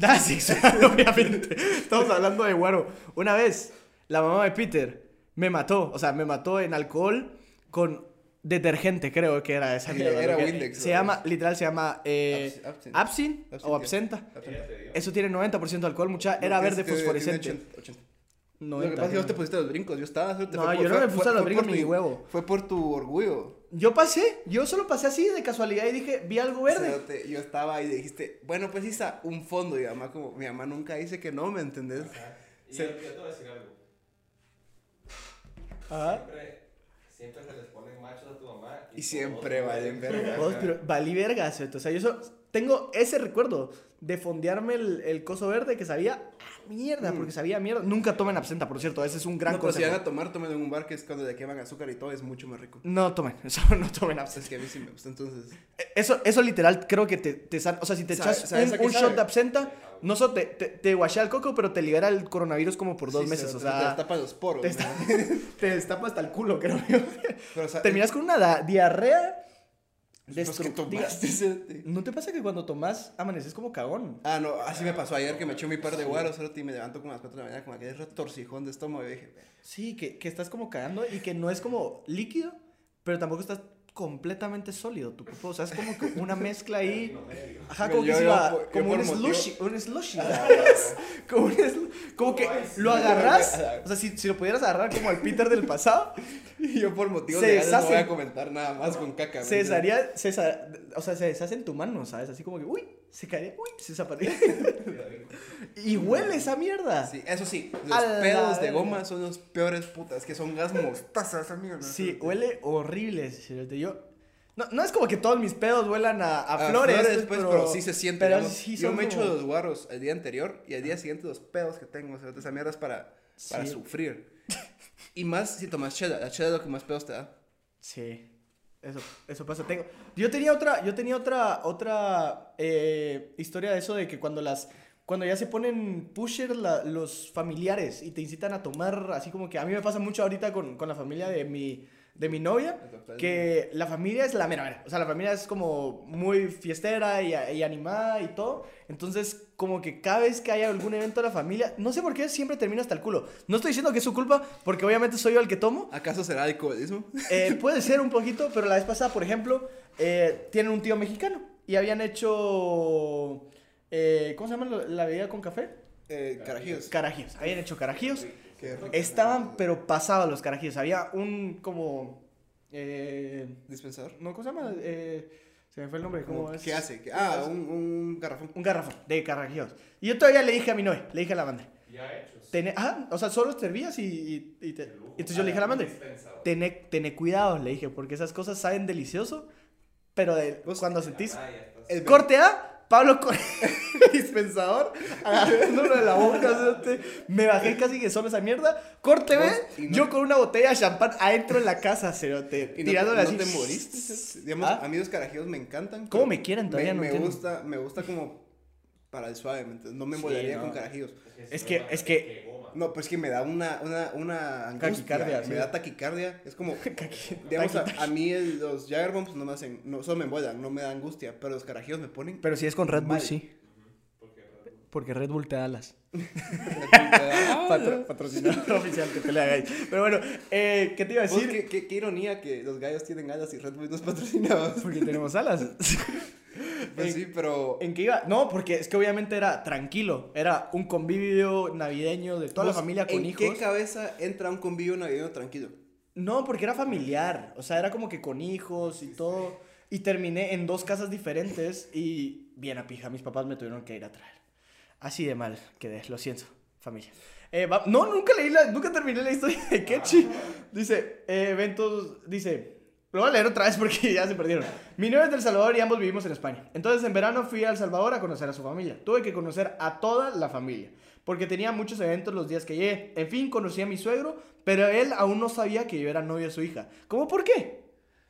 para sexual, (laughs) (laughs) obviamente. Estamos hablando de guaro. Una vez, la mamá de Peter me mató. O sea, me mató en alcohol con detergente, creo que era esa (laughs) mierda. Era Windex, Se llama, literal, se llama. Eh. Absin o absenta. Absenta. Eso tiene 90% de alcohol, mucha. Era No, verde tiene- tiene fosforescente. 80, 80. 90, Lo que pasa es que vos te pusiste los brincos. Yo estaba... te No, fue yo no me puse fue- los brincos por ni huevo. Fue por tu orgullo. Yo pasé, yo solo pasé así de casualidad y dije, vi algo verde. Cerote, yo estaba ahí y dijiste, bueno, pues Isa, un fondo. Y mi mamá, como, mi mamá nunca dice que no, ¿me entendés? Y Se- yo, yo te voy a decir algo. Siempre, siempre se les ponen machos a tu mamá. Y siempre valen verga. Pero valí verga, ¿cierto? O sea, yo so- tengo ese recuerdo de fondearme el, el coso verde que sabía a mierda, Mm. porque sabía a mierda. Nunca tomen absenta, por cierto, ese es un gran no, pero si van consejo. a tomar, tomen en un bar que es cuando le queman azúcar y todo, es mucho más rico. No tomen, (laughs) eso no tomen absenta. Es que a mí sí me gusta, entonces. Eso, eso literal creo que te, te. O sea, si te Sabe- echas ¿sabes un, un shot de absenta, no solo te, te, te guachea el coco, pero te libera el coronavirus como por dos sí, meses. se- O te sea, destapa los poros. te, ¿no? está- (laughs) te destapa hasta el culo, creo yo. Pero, o sea, Terminas con una diarrea Pues que destructiva. tomaste ese- ¿No te pasa que cuando tomas amaneces como cagón? Ah, no, así me pasó ayer que me eché mi par de guaros, y me levanto como a las 4 de la mañana, como aquel retorcijón de estómago. Y dije, Sí, que, que estás como cagando y que no es como líquido, pero tampoco estás completamente sólido tu cuerpo. O sea, es como que una mezcla ahí. (laughs) Ajá, como que se iba- yo como un slushy. Un slushy. (laughs) como, un como que lo agarras. (laughs) O sea, si, si lo pudieras agarrar como al Peter del pasado, y yo por motivos Se legales no deshace. voy a comentar nada más con caca. se ¿me desharía. Se o sea, se deshace en tu mano, ¿sabes? Así como que, uy, se caería, uy, se desapareció. (laughs) y huele esa mierda. Sí, eso sí, los A pedos de goma son los peores putas, que son gas mostazas, amigo. ¿no? Sí, huele horrible. Yo. No, no es como que todos mis pedos huelan a, a A flores, flores, pues, pues, pero, sí se siente. pero digamos. sí yo me echo como- los guaros el día anterior y al día siguiente los pedos que tengo. O sea, esa mierda es para, para Sí. sufrir. Y más si tomas chela. La chela es lo que más pedos te da. Sí, eso, eso pasa. Tengo, yo tenía otra, yo tenía otra, otra eh, historia de eso de que cuando las, cuando ya se ponen pusher los familiares y te incitan a tomar, así como que a mí me pasa mucho ahorita con, con la familia de mi, de mi novia, que la familia es la mera mera. O sea, la familia es como muy fiestera y, y animada y todo. Entonces, como que cada vez que hay algún evento de la familia, no sé por qué siempre termina hasta el culo. No estoy diciendo que es su culpa, porque obviamente soy yo el que tomo. ¿Acaso será alcoholismo? Eh, puede ser un poquito, pero la vez pasada, por ejemplo, eh, tienen un tío mexicano y habían hecho. eh, ¿Cómo se llama la, bebida con café? Eh, carajillos. Carajíos. Habían hecho carajíos. Qué rico. Estaban, pero pasados los carajíos. Había un como. eh, ¿Dispensador? no, ¿cómo se llama? Eh, se me fue el nombre. ¿Cómo es? ¿Qué hace? ¿Qué- Ah, un, un garrafón. Un garrafón de carajíos. Y yo todavía le dije a mi novia, le dije a la banda. Ya hechos. Tené, ah, o sea, solo servías y, y, te- entonces yo le dije a la madre, Dispensador. tené, tené cuidado, le dije, porque esas cosas saben delicioso, pero de, cuando sentís... Ah. El Corte A, Pablo con (laughs) dispensador, agarrándolo de la boca, me bajé casi que solo esa mierda. Corte no- yo con una botella de champán adentro en la casa, cerote, (laughs) ¿Y no, tirándole no así. te moriste? Digamos, ¿Ah? a mí los carajillos me encantan. ¿Cómo me quieren? Todavía me, no me entiendo. gusta, me gusta como para el suave. No me Sí, molaría no. con carajillos. Es que- es que-. No, pues que me da una, una, una angustia. Taquicardia, Me sí. da taquicardia. Es como, (laughs) digamos, a, a mí el- los Jagger Bombs no me hacen, no, solo me envuelvan, no me da angustia. Pero los carajillos me ponen... Pero si es con Red Bull, Mal. sí. Porque Red Bull te da alas. (laughs) (laughs) Patro- patrocinador oficial que te le hagáis. Pero bueno, eh, ¿qué te iba a Vos, decir? qué, qué, qué ironía que los gallos tienen alas y Red Bull nos patrocinaba. Porque tenemos alas. (laughs) Pues En- sí, pero... ¿En qué iba? No, porque es que obviamente era tranquilo. Era un convivio navideño de toda la familia con ¿En hijos. qué cabeza entra un convivio navideño tranquilo? No, porque era familiar. O sea, era como que con hijos y todo. Y terminé en dos casas diferentes y bien a pija. Mis papás me tuvieron que ir a traer. Así de mal quedé, lo siento, familia. Eh, va- no, nunca leí la, nunca terminé la historia de Kechi. Dice, eh, eventos, dice, lo voy a leer otra vez porque (laughs) ya se perdieron. Mi novia es del Salvador y ambos vivimos en España. Entonces en verano fui a El Salvador a conocer a su familia. Tuve que conocer a toda la familia porque tenía muchos eventos los días que llegué. En fin, conocí a mi suegro, pero él aún no sabía que yo era novio de su hija. ¿Cómo por qué?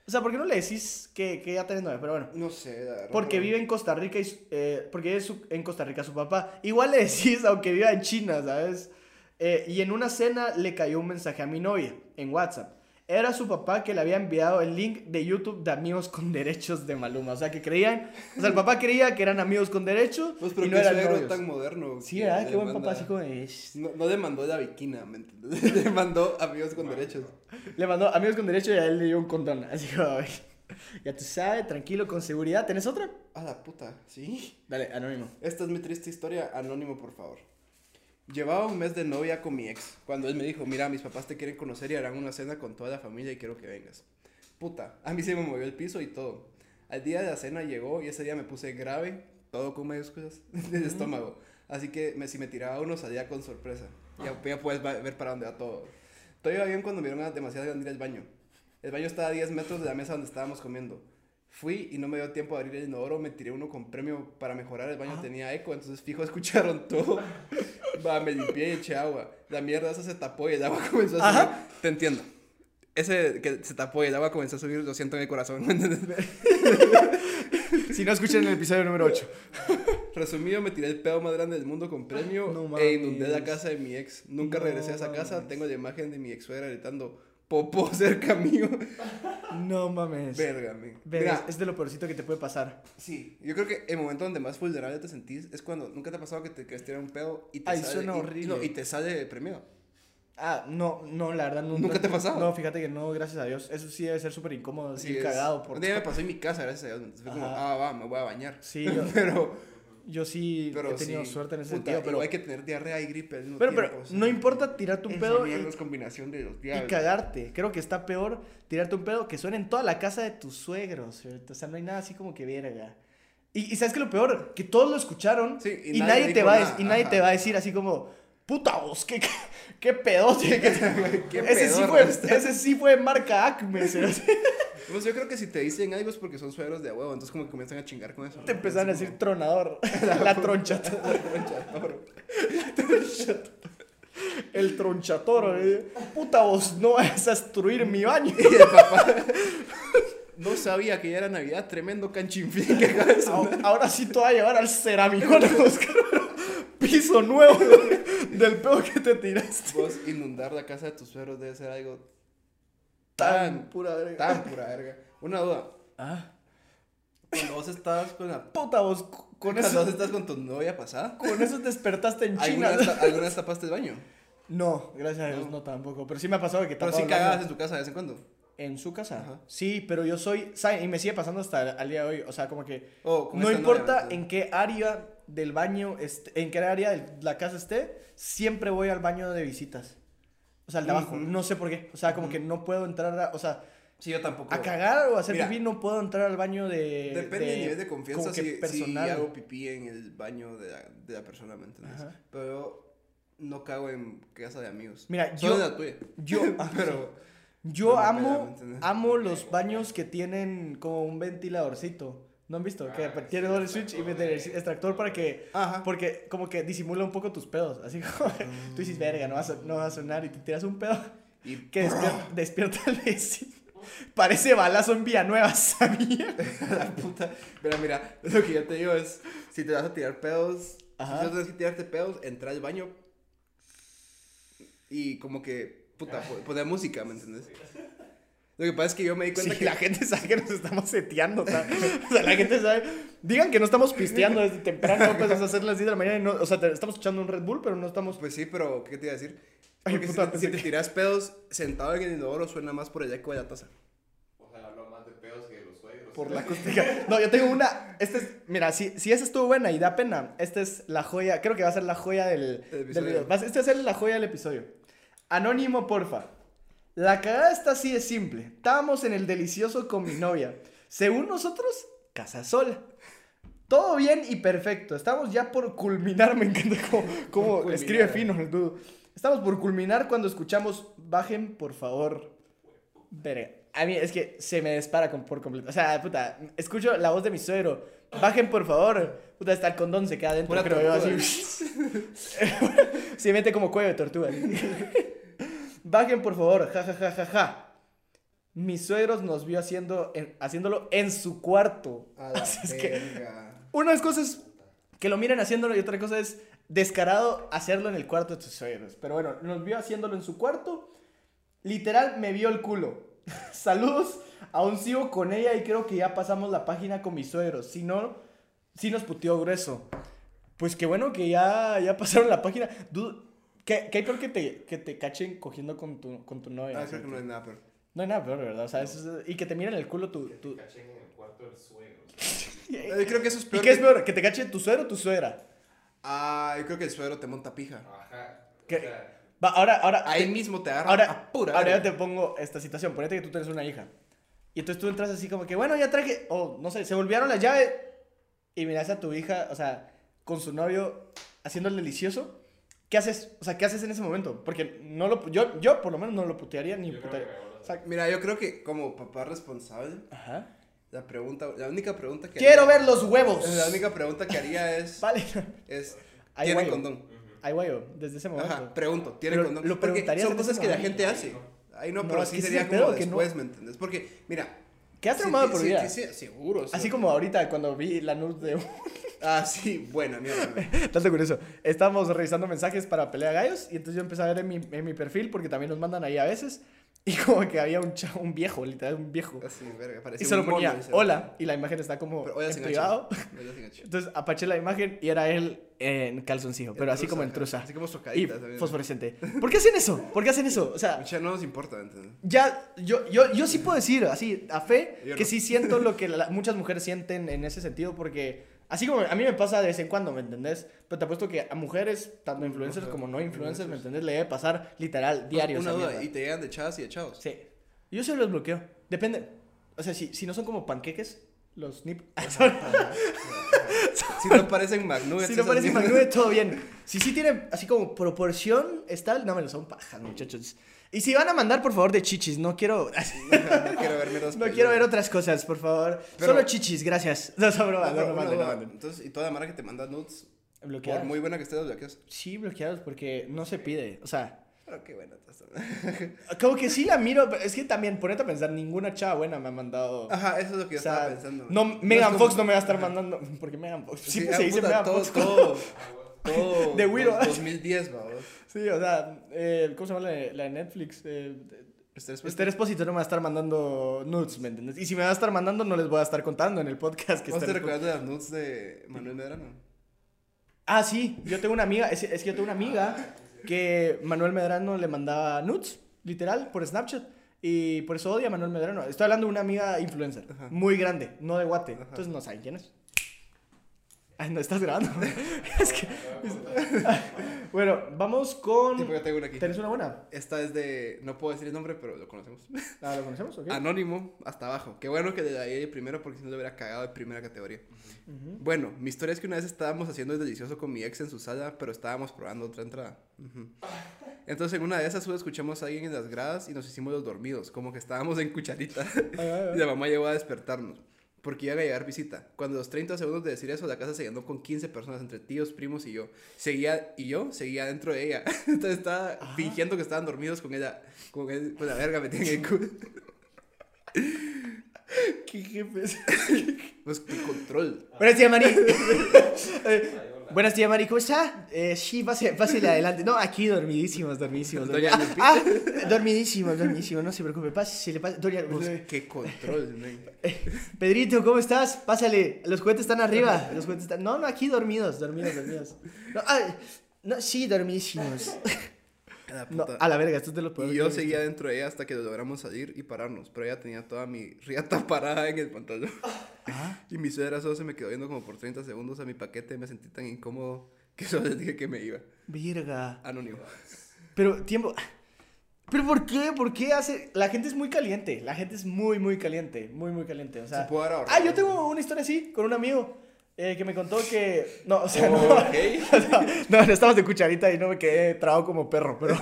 O sea, ¿por qué no le decís que, que ya tenés novia? Pero bueno. No sé, la verdad. Porque vive en Costa Rica y eh, porque es su- en Costa Rica su papá. Igual le decís, (laughs) aunque viva en China, ¿sabes? Eh, y en una cena le cayó un mensaje a mi novia en WhatsApp. Era su papá que le había enviado el link de YouTube de Amigos con Derechos de Maluma. O sea, que creían... O sea, el papá creía que eran amigos con derechos Pues, pero y no eran novios. tan moderno. Sí, ¿verdad? Qué buen papá, así como... "Shh". No, no le mandó la viquina, ¿me entiendes? (laughs) le mandó amigos con derechos. Le mandó Amigos con Derechos y a él le dio un condón. Así como... "Ay, Ya tú sabes, tranquilo, con seguridad. ¿Tenés otra? A la puta, ¿sí? Dale, anónimo. Esta es mi triste historia, anónimo, por favor. Llevaba un mes de novia con mi ex, cuando él me dijo, mira, mis papás te quieren conocer y harán una cena con toda la familia y quiero que vengas. Puta, a mí se me movió el piso y todo. Al día de la cena llegó y ese día me puse grave, todo con mayúsculas, (laughs) del estómago. Así que me, si me tiraba uno salía con sorpresa. Ya, ya puedes ver para dónde va todo. Todo iba bien cuando me dieron demasiadas ganas de ir al baño. El baño estaba a 10 metros de la mesa donde estábamos comiendo. Fui y no me dio tiempo de abrir el inodoro, me tiré uno con premio para mejorar, el baño tenía eco, entonces fijo, (laughs) escucharon todo. Va, me limpié y eché agua. La mierda esa se tapó y el agua (laughs) comenzó a subir. Te entiendo. Ese que se tapó y el agua comenzó a subir, lo siento en el corazón. (laughs) Si no escuchan el episodio número 8. Resumido, me tiré el pedo más grande del mundo con premio No e inundé la casa de mi ex. Nunca No regresé a esa casa. mames. Tengo la imagen de mi ex suegra gritando popó (laughs) cerca mío. No mames. Verga, men. Verga, Mira, es de lo peorcito que te puede pasar. sí, yo creo que el momento donde más vulnerable te sentís es cuando nunca te ha pasado que te tirar un pedo y te Ay, sale. suena y- horrible. no, y te sale premio. Ah, no, no, la verdad nunca. ¿Nunca te ha pasado? No, fíjate que no, gracias a Dios. Eso sí debe ser súper incómodo, Sí, es- cagado. Por... Un día me pasó en mi casa, gracias a Dios. Fue como, Ajá. ah, va, me voy a bañar. Sí, (laughs) yo, pero, yo sí pero he tenido sí, suerte en ese puta, sentido, pero... hay que tener diarrea y gripe al mismo Pero, tiempo. pero, o sea, no importa tirarte un esa pedo y, mierda es combinación de los y diablos. cagarte. Creo que está peor tirarte un pedo que suene en toda la casa de tus suegros. ¿cierto? O sea, no hay nada así como que verga. Y, y ¿sabes qué es lo peor? Que todos lo escucharon Sí, y y, nadie nadie, te va nada, y nadie ajá. te va a decir así como, puta vos, qué, qué, pedote. (laughs) Qué ese, sí fue, ese sí fue marca Acme. (laughs) Pues yo creo que si te dicen algo es porque son suegros de huevo, entonces como que comienzan a chingar con eso. Te empezaron a decir tronador. (laughs) La troncha. El tronchatoro. eh. Puta vos, no vas a destruir mi baño. Y el papá no sabía que ya era Navidad, tremendo que sonar. Ahora, ahora sí te voy a llevar al a buscar piso nuevo del pedo que te tiraste. Vos inundar la casa de tus suegros debe ser algo Tan tan, pura verga. tan pura verga. Una duda, Ah, cuando vos estabas con la... puta vos, con Cuando vos eso, estás con tu novia pasada, con eso despertaste en ¿alguna China. ta- ¿alguna vez tapaste el baño? No, gracias a Dios, No. no tampoco. Pero sí me ha pasado que Pero sí cagabas en tu casa de vez en cuando. ¿En su casa? Ajá. Sí, pero yo soy, ¿sabe? Y me sigue pasando hasta el día de hoy. O sea, como que O con no importa novia, en qué área del baño, en qué área de la casa esté, siempre voy al baño de visitas. O sea, al de abajo. No sé por qué. O sea, como que no puedo entrar a, o sea, Sí, yo tampoco. a cagar o a hacer Mira, pipí no puedo entrar al baño de... Depende del nivel de confianza si, personal. si hago pipí en el baño de la, de la persona, ¿me entiendes? Ajá. Pero no cago en casa de amigos. Mira, Solo yo- en la tuya. yo- (laughs) Pero... Yo No me pela, ¿me amo, amo (laughs) los baños que tienen como un ventiladorcito. ¿No han visto? Que Ah, tiene sí, doble switch y mete el extractor para que Ajá. Porque como que disimula un poco tus pedos. Así (laughs) como que tú dices, verga, no va, a, no va a sonar y te tiras un pedo (laughs) Y que despier- (laughs) despierta al vecino. Parece balazo en Villanueva, ¿sabía? la puta. Pero mira, lo que yo te digo es: si te vas a tirar pedos, Ajá. si tú tienes que tirarte pedos, entra al baño y como que, puta, po- poner música, ¿me entiendes? Lo que pasa es que yo me di cuenta Sí, que la gente (laughs) sabe que nos estamos seteando. O sea, o sea, la gente sabe. Digan que no estamos pisteando desde temprano, pues, a hacer las 10 de la mañana. Y no, o sea, te- estamos echando un Red Bull, pero no estamos. Pues sí, pero ¿qué te iba a decir? Ay, Porque puta, si, si te que- tiras pedos sentado en el inodoro suena más por el eco de la taza. O sea, hablo más de pedos que de los suegros. Por la (laughs) acústica. No, yo tengo una. Esta es. Mira, si, si esa estuvo buena y da pena, esta es la joya. Creo que va a ser la joya del, El del Esta va a ser la joya del episodio. Anónimo, porfa. La cagada está así de simple. Estábamos en el delicioso con mi novia. Según nosotros, casa sola. Todo bien y perfecto. Estamos ya por culminar. (laughs) Me encanta cómo, escribe fino el dudo. Estamos por culminar cuando escuchamos, bajen por favor. Verga. A mí es que se me dispara con- por completo. O sea, puta, escucho la voz de mi suegro. Bajen por favor. Puta, hasta el condón se queda dentro, creo yo. tortuga. Así. (laughs) se mete como cuello de tortuga. (laughs) Bajen por favor. Ja, ja, ja, ja, ja. Mis suegros nos vio haciendo, en- haciéndolo en su cuarto. A la (laughs) Así es que una de las cosas es que lo miren haciéndolo y otra cosa es descarado hacerlo en el cuarto de tus suegros. Pero bueno, nos vio haciéndolo en su cuarto. Literal, me vio el culo. (laughs) Saludos. Aún sigo con ella y creo que ya pasamos la página con mis suegros. Si no, sí nos puteó grueso. Pues qué bueno que ya, ya pasaron la página. Dude, ¿qué, qué hay peor que te, que te cachen cogiendo con tu, con tu novia? Ah, creo que no hay nada peor. No hay nada peor, ¿verdad? O sea, eso es- y que te miren el culo tu... tu... Cachen en el cuarto del suegro. (laughs) Eh, creo que eso es ¿Y peor. qué es que- peor? ¿Que te cache tu suegro o tu suegra? Ah, yo creo que el suegro te monta pija. Ajá. ¿Qué? O sea, Va, ahora, ahora, Ahí te- mismo te agarra ahora, a pura. ahora yo te pongo esta situación. Ponete que tú tienes una hija. Y entonces tú entras así como que, bueno, ya traje, o no sé, se volvieron las llaves. Y miras a tu hija, o sea, con su novio haciendo el delicioso. ¿Qué haces? O sea, ¿qué haces en ese momento? Porque no lo, yo, yo por lo menos no lo putearía ni putearía. que O sea, Mira, yo creo que como papá responsable, ajá. la pregunta, la única pregunta que Quiero haría- ver los huevos. La única pregunta que haría es, (laughs) Vale. es Ahí ¿tienen guayo. condón? Ay, güey, desde ese momento. Ajá, pregunto, ¿tienen Pero condón? lo Porque preguntarías son cosas que la gente hace. Ahí no, No, pero sí sería como que no- después, ¿me entiendes? Porque, mira... Quedas sí, traumado sí, por sí, vida. sí, sí, seguro. Así como ahorita cuando vi la nude de... (laughs) Ah, sí, buena mierda. (laughs) Tanto eso. Estábamos revisando mensajes para pelea gallos y entonces yo empecé a ver en mi, en mi perfil porque también nos mandan ahí a veces y como que había un, chavo, un viejo, literal, un viejo. Así, verga, Y un mono, ponía hola y la imagen está como en sin privado. Sin. (laughs) Entonces apaché la imagen y era él en calzoncillo, pero así como en ajá, truza. Así como Y también. fosforescente. ¿Por qué hacen eso? ¿Por qué hacen eso? O sea, Mucha no nos importa, ¿me entiendes? ya, yo, yo, yo sí puedo decir, así, a fe, Yo que no. sí siento lo que la- muchas mujeres sienten en ese sentido, porque así como a mí me pasa de vez en cuando, ¿me entendés? Pero te apuesto que a mujeres, tanto influencers como no influencers, ¿me entendés? Le debe pasar literal diario. Una duda, mierda. y te llegan de chavas y de chavos. Sí. Yo se los bloqueo. Depende. O sea, si, si no son como panqueques, los nip. (laughs) Si no parecen McNuggets. si no parecen mierdas. McNugget, todo bien. Si sí tienen así como proporción, está, no me lo son pajas, muchachos. Y si van a mandar, por favor, de chichis, no quiero. (laughs) no quiero ver mierdas No quiero ver otras cosas, por favor. Pero- Solo chichis, gracias. (laughs) No, No, no, no manden, no manden. Entonces, y toda la mara que te manda nudes, por Bloqueados. muy buena que esté, los bloqueas. Sí, bloqueados porque no se pide. O sea, Pero qué buena (laughs) como que sí la miro, pero es que también, ponete a pensar, ninguna chava buena me ha mandado. Ajá, eso es lo que yo o sea, estaba pensando. no, es Megan como- Fox no me va a estar mandando. Porque Megan Fox. Sí, Siempre ah, se dice Megan todo, Fox. todo, todo. De dos- 2010, vamos. Sí, o sea, eh, ¿cómo se llama la, de- la de Netflix? Eh, Esther no me va a estar mandando nudes, ¿me entiendes? Y si me va a estar mandando, no les voy a estar contando en el podcast que ¿Vos te recuerdas de las nudes de Manuel Medrano? Ah, sí, yo tengo una amiga, es, es que yo tengo una amiga que Manuel Medrano le mandaba nudes, literal, por Snapchat. Y por eso odia a Manuel Medrano. Estoy hablando de una amiga influencer, Ajá. muy grande, no de Guate. Ajá. Entonces no saben quién es. Ay, no estás grabando. (laughs) es que. Bueno, vamos con. Sí, tengo una aquí. ¿Tenés una buena? Esta es de. No puedo decir el nombre, pero lo conocemos. Ah, ¿lo conocemos? Ok. Anónimo, hasta abajo. Qué bueno que le daría primero porque si no le hubiera cagado de primera categoría. Bueno, mi historia es que una vez estábamos haciendo el delicioso con mi ex en su sala, pero estábamos probando otra entrada. Entonces en una de esas escuchamos a alguien en las gradas y nos hicimos los dormidos, como que estábamos en cucharita. Ay, ay, ay. y (laughs) la mamá llegó a despertarnos. Porque iba a llegar visita. Cuando los 30 segundos de decir eso, la casa se llenó con 15 personas, entre tíos, primos y yo. Seguía, y yo seguía dentro de ella. (laughs) Entonces estaba Ah. fingiendo que estaban dormidos con ella, con, el- con la verga metida en el culo. (laughs) ¿Qué jefes? (laughs) Pues qué control. Tía Eh, Buenas tía Mari, ¿cómo está? Eh, sí, pase, pásele adelante. No, aquí dormidísimos, dormidísimos. Doña dormi- Lupita. ah, dormidísimos, dormidísimos, no se preocupe. Pásele, pásele. Doña, Pues qué control, (laughs) men. Pedrito, ¿cómo estás? Pásale, los juguetes están arriba. Los juguetes están... No, no, aquí dormidos, dormidos, dormidos. No, ah, no sí, dormidísimos. (laughs) A la No, puta. a la verga, esto es de los Y yo seguía visto. dentro de ella hasta que logramos salir y pararnos. Pero ella tenía toda mi riata (laughs) parada en el pantalón. Ah, Y mi suegra solo se me quedó viendo como por 30 segundos a mi paquete. Me sentí tan incómodo que (laughs) solo les dije que me iba. verga. Anónimo. Pero, tiempo. ¿Pero por qué? ¿Por qué hace.? La gente es muy caliente. La gente es muy, muy caliente. Muy, muy caliente. O sea. Se puede dar ahora. Ah, yo tengo una historia así, con un amigo. Eh, que me contó que. No, o sea, no. Ok. (laughs) No, no estabas de cucharita y no me quedé trabado como perro, pero.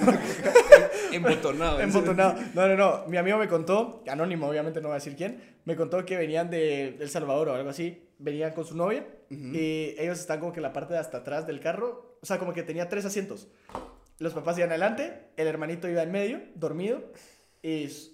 (laughs) Embotonado. embotonado. No, no, no. Mi amigo me contó, anónimo, obviamente no voy a decir quién, me contó que venían de El Salvador o algo así. Venían con su novia Ujú. y ellos están como que en la parte de hasta atrás del carro. O sea, como que tenía tres asientos. Los papás iban adelante, el hermanito iba en medio, dormido, y su,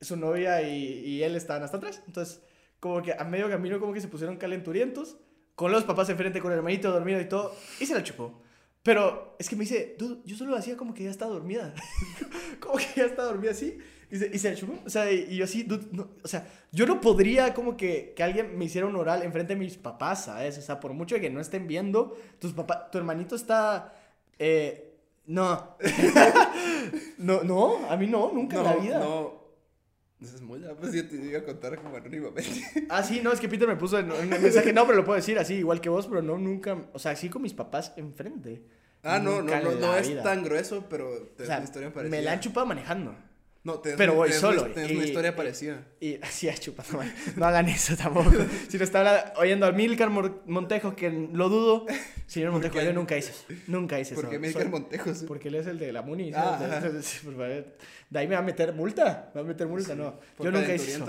su novia y, y él estaban hasta atrás. Entonces, como que a medio camino, como que se pusieron calenturientos, con los papás enfrente, con el hermanito dormido y todo, y se la chupó. Pero es que me dice, "Dude, yo solo hacía como que ya está dormida. (laughs) como que ya está dormida así. Y se, y se la chupó. O sea, y, y yo así, "Dude, no", o sea, yo no podría como que, que alguien me hiciera un oral enfrente de mis papás, ¿sabes? O sea, por mucho que no estén viendo, tus papás, tu hermanito está... eh, no. (laughs) no, no, a mí no, nunca No, en la vida. no. Eso es muy Pues yo te iba a contar como anónimamente. (laughs) Ah, sí, no, es que Peter me puso en, en el mensaje, no, pero lo puedo decir así, igual que vos, pero no, nunca, o sea, sí con mis papás enfrente. Ah, no, no, no, no es vida. tan grueso, pero te O sea, una historia parecida. me la han chupado manejando. No, tenés, Pero voy tenés solo, Una, tenés y- una historia y- parecida. Y así es chupando, man. No hagan eso tampoco. Si lo está oyendo a Milcar Montejo, que lo dudo. Señor Montejo, yo nunca hice eso. Nunca hice ¿Por eso. qué me Soy- Montejos? Porque él es el de la Muni. Ah, por De ahí me va a meter multa. Me va a meter multa, no. Yo nunca hice eso.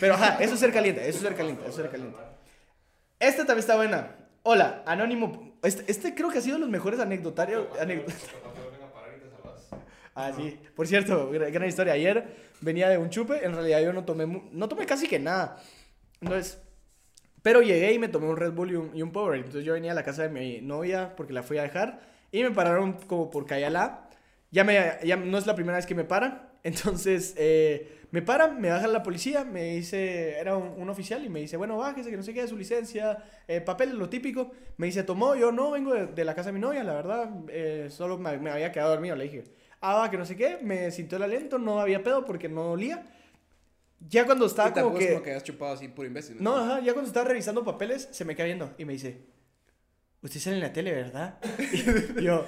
Pero ajá, eso es ser caliente, eso es ser caliente, eso es ser caliente. Esta también está buena. Hola, Anónimo. Este, este creo que ha sido los mejores anecdotarios. anec- Cuando te vuelven a parar y te Ah, sí. Por cierto, gran, historia. Ayer venía de un chupe. En realidad yo no tomé, no tomé casi que nada. Entonces, pero llegué y me tomé un Red Bull y un, y un Powerade. Entonces yo venía a la casa de mi novia porque la fui a dejar. Y me pararon como por Cayalá. Ya, me, ya no es la primera vez que me paran. (laughs) Entonces, eh, me paran, me bajan la policía, me dice, era un, un oficial y me dice, bueno, bájese, que no sé qué, su licencia, eh, papel, lo típico. Me dice, tomó, yo no, vengo de, de la casa de mi novia, la verdad, eh, solo me, me había quedado dormido, le dije. Ah, que no sé qué, me sintió el aliento, no había pedo porque no olía. Ya cuando estaba Y como es que... como que hayas chupado así por imbécil. No, ajá, ya cuando estaba revisando papeles, se me queda viendo y me dice, usted sale en la tele, ¿verdad? Y (laughs) yo,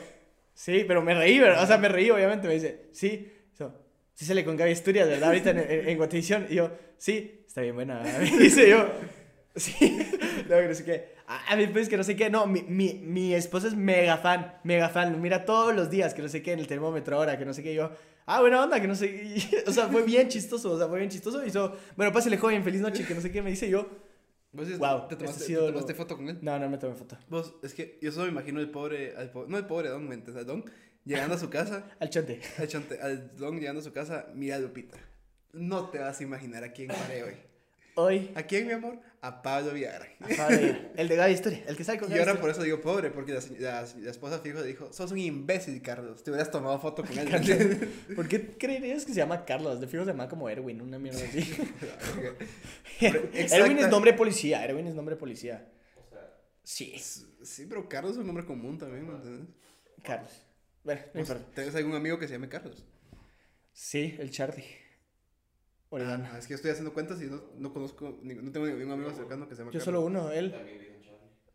sí, pero me reí, ¿verdad? O sea, me reí, obviamente. Me dice, sí. So, sí sale con Gaby Asturias, ¿verdad? Ahorita en, en, en. Y yo, sí, está bien buena. ¿verdad?". (laughs) Me dice yo, sí. (laughs) No, que no sé qué. Ah, después que no sé qué. No, mi, mi, mi esposa es mega fan, mega fan. Lo mira todos los días, que no sé qué, en el termómetro ahora, que no sé qué. Yo, ah, buena onda, que no sé. (laughs) y- o sea, fue bien chistoso, o sea, fue bien chistoso. Y yo, bueno, pásale joven, feliz noche, que no sé qué. Me dice yo, ¿Vos Wow, ¿Te tomaste, sido te tomaste foto con él? no, no me tomé foto. Vos, es que yo solo me imagino el pobre, al po- no el pobre Don, ¿me entiendes? Al Don, llegando a su casa, (laughs) Al chante. al, chante- al Don llegando a su casa, mira a Lupita. No te vas a imaginar a quién paré hoy. Hoy, ¿A quién, mi amor? A Pablo Villagra. a Fabio, el de Gaby Historia, el que sale con Y Gaby ahora Historia. por eso digo pobre, porque la, la- la esposa fijo le dijo, sos un imbécil, Carlos. Te hubieras tomado foto con (laughs) él. (laughs) ¿Por qué creerías que se llama Carlos? De fijo se llama como Erwin, una mierda así. (laughs) Erwin es nombre de policía, Erwin es nombre de policía. O sea, Sí, sí, pero Carlos es un nombre común también, ¿me entiendes? Carlos. Bueno, no importa. ¿Tienes algún amigo que se llame Carlos? Sí, el Charlie. Orellana. Ah, es que yo estoy haciendo cuentas y no, no conozco, ni- no tengo ningún amigo cercano que se llame Yo Carlos. solo uno, él,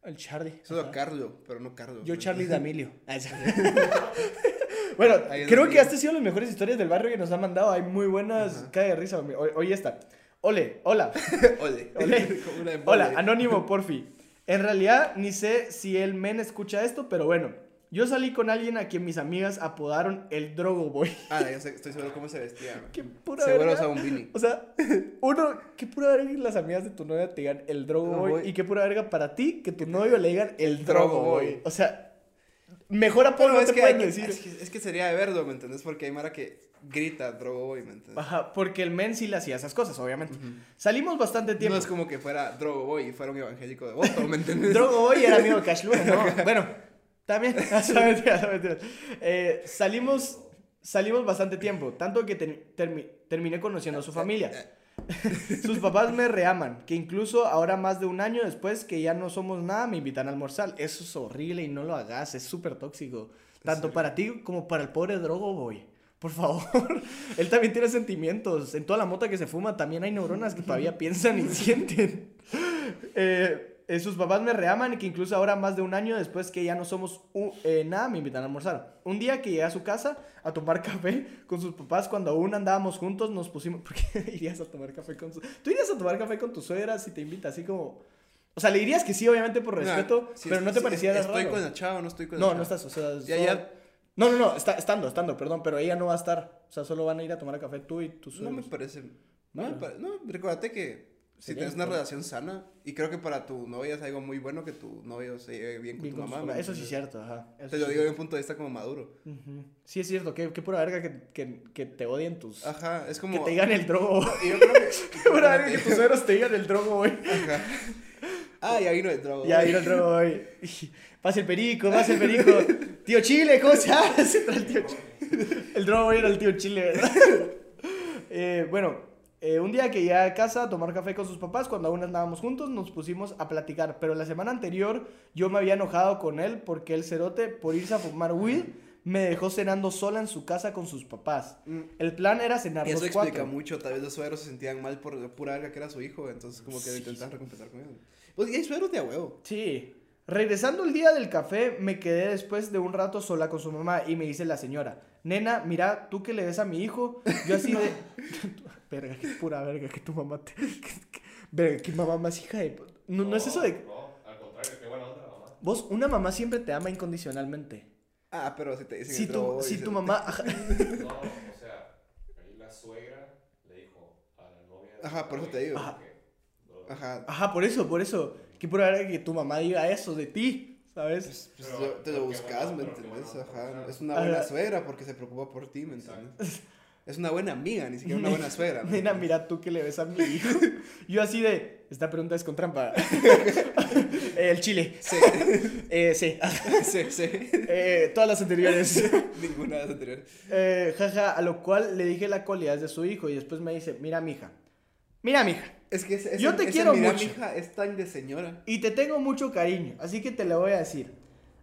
el Charlie. Solo Ajá. Carlos, pero no Carlos. Yo ¿me Charlie? D'Amelio. (laughs) Ah, (laughs) bueno, creo que estas han sido las mejores historias del barrio que nos han mandado. Hay muy buenas. Ajá. Cae de risa. Hoy, hoy está. Ole, hola. (laughs) Ole. Ole. Hola, anónimo, porfi. En realidad, ni sé si el men escucha esto, pero bueno. Yo salí con alguien a quien mis amigas apodaron el Drogo Boy. Ah, ya sé, estoy seguro cómo se vestía. man. Qué pura Seguro usaba un beanie. O sea, (laughs) uno, qué pura verga que las amigas de tu novia te digan el Drogo Drogo Boy. Boy. Y qué pura verga para ti que tu novio le digan el Drogo Boy. Boy. O sea, mejor apodo Pero no es te que, pueden que- decir. es, que, es que sería de verlo, ¿me entendés? Porque hay Mara que grita drogo boy, ¿me entendés? Ajá, porque el men sí le hacía esas cosas, obviamente. Salimos bastante tiempo. No es como que fuera drogo boy y fuera un evangélico de voto, ¿me (laughs) entendés? Drogo Boy era amigo de Cash Luna, ¿no? (laughs) Bueno, también. (laughs) Eh, salimos, salimos bastante tiempo, tanto que ter- termi- terminé conociendo a su familia. (laughs) Sus papás me reaman, que incluso ahora más de un año después que ya no somos nada, me invitan a almorzar. Eso es horrible y no lo hagas, es súper tóxico. Tanto para ti como para el pobre Drogo Boy. Por favor, (laughs) él también tiene sentimientos. En toda la mota que se fuma también hay neuronas que todavía piensan y sienten. Eh, sus papás me reaman y que incluso ahora más de un año después que ya no somos u- eh, nada me invitan a almorzar. Un día que llegué a su casa a tomar café con sus papás cuando aún andábamos juntos nos pusimos... (laughs) ¿Por qué irías a tomar café con su... ¿Tú irías a tomar café con tu suegra si te invita así como... O sea, le dirías que sí, obviamente por respeto, Nah, sí, pero no te parecía Estoy raro. con la chava no estoy con la No, chava. no estás, o sea... Ya, solo- ya. No, no, no, está, estando, estando, perdón, pero ella no va a estar. O sea, solo van a ir a tomar café tú y tus No me parece. No, Bueno. me pare- no recuérdate que si tienes una relación sana, y creo que para tu novia es algo muy bueno que tu novio se lleve bien con Bien tu con mamá. ¿me Eso sí es cierto, ajá. Eso Te lo digo de un punto de vista como maduro. Sí es cierto, qué, qué pura verga que, que, que te odien tus... Ajá, es como. Que te digan el drogo. Y yo creo que. (laughs) Qué pura verga que tus suegros te digan el drogo, güey. Ajá. Ah, ya vino el drogo. Ya, mira el drogo, güey. (laughs) Pasa el perico, pasa el perico. (laughs) Tío Chile, ¿cómo se trae el tío Chile. El drogo güey, era el tío Chile, ¿verdad? Eh, bueno, eh, un día que llegué a casa a tomar café con sus papás, cuando aún andábamos juntos, nos pusimos a platicar. Pero la semana anterior yo me había enojado con él porque el cerote, por irse a fumar weed, me dejó cenando sola en su casa con sus papás. Mm. El plan era cenar Y eso los explica cuatro. mucho. Tal vez los suegros se sentían mal por la pura verga que era su hijo. Entonces, como que lo intentan recompensar con eso. Pues, y hay suegros de a huevo. Sí. Regresando el día del café, me quedé después de un rato sola con su mamá y me dice la señora, nena, mira, tú que le ves a mi hijo, yo así de... (laughs) verga, qué pura verga que tu mamá te... (laughs) que- que- verga, que mamá más hija de... No, no es eso de... No, al contrario, qué buena onda mamá. Vos, una mamá siempre te ama incondicionalmente. Ah, pero si te dicen Si el tu, si tu mamá... (laughs) ajá, No, o sea, ahí la suegra le dijo a la novia. Ajá, por eso te digo. Ajá. que- no, Ajá. Ajá, por eso, por eso. Qué pura verga que tu mamá diga eso de ti, ¿sabes? Pues, pues, Pero- te lo qué buscas, bueno, ¿me qué entiendes? bueno, Ajá. Es una buena suegra porque se preocupa por ti, ¿me entiendes? (laughs) Es una buena amiga, ni siquiera una buena (laughs) suegra. ¿me Nena, mira tú que le ves a mi hijo. (laughs) Yo así de, esta pregunta es con trampa. (laughs) El chile. Sí, Eh, sí. sí, sí. Eh, todas las anteriores. Ninguna de las anteriores. Eh, jaja, a lo cual le dije la cualidad de su hijo y después me dice, mira mija, mira mija, Es que ese, Yo ese- te ese quiero mira, mucho. mija, es tan de señora. y te tengo mucho cariño, así que te lo voy a decir.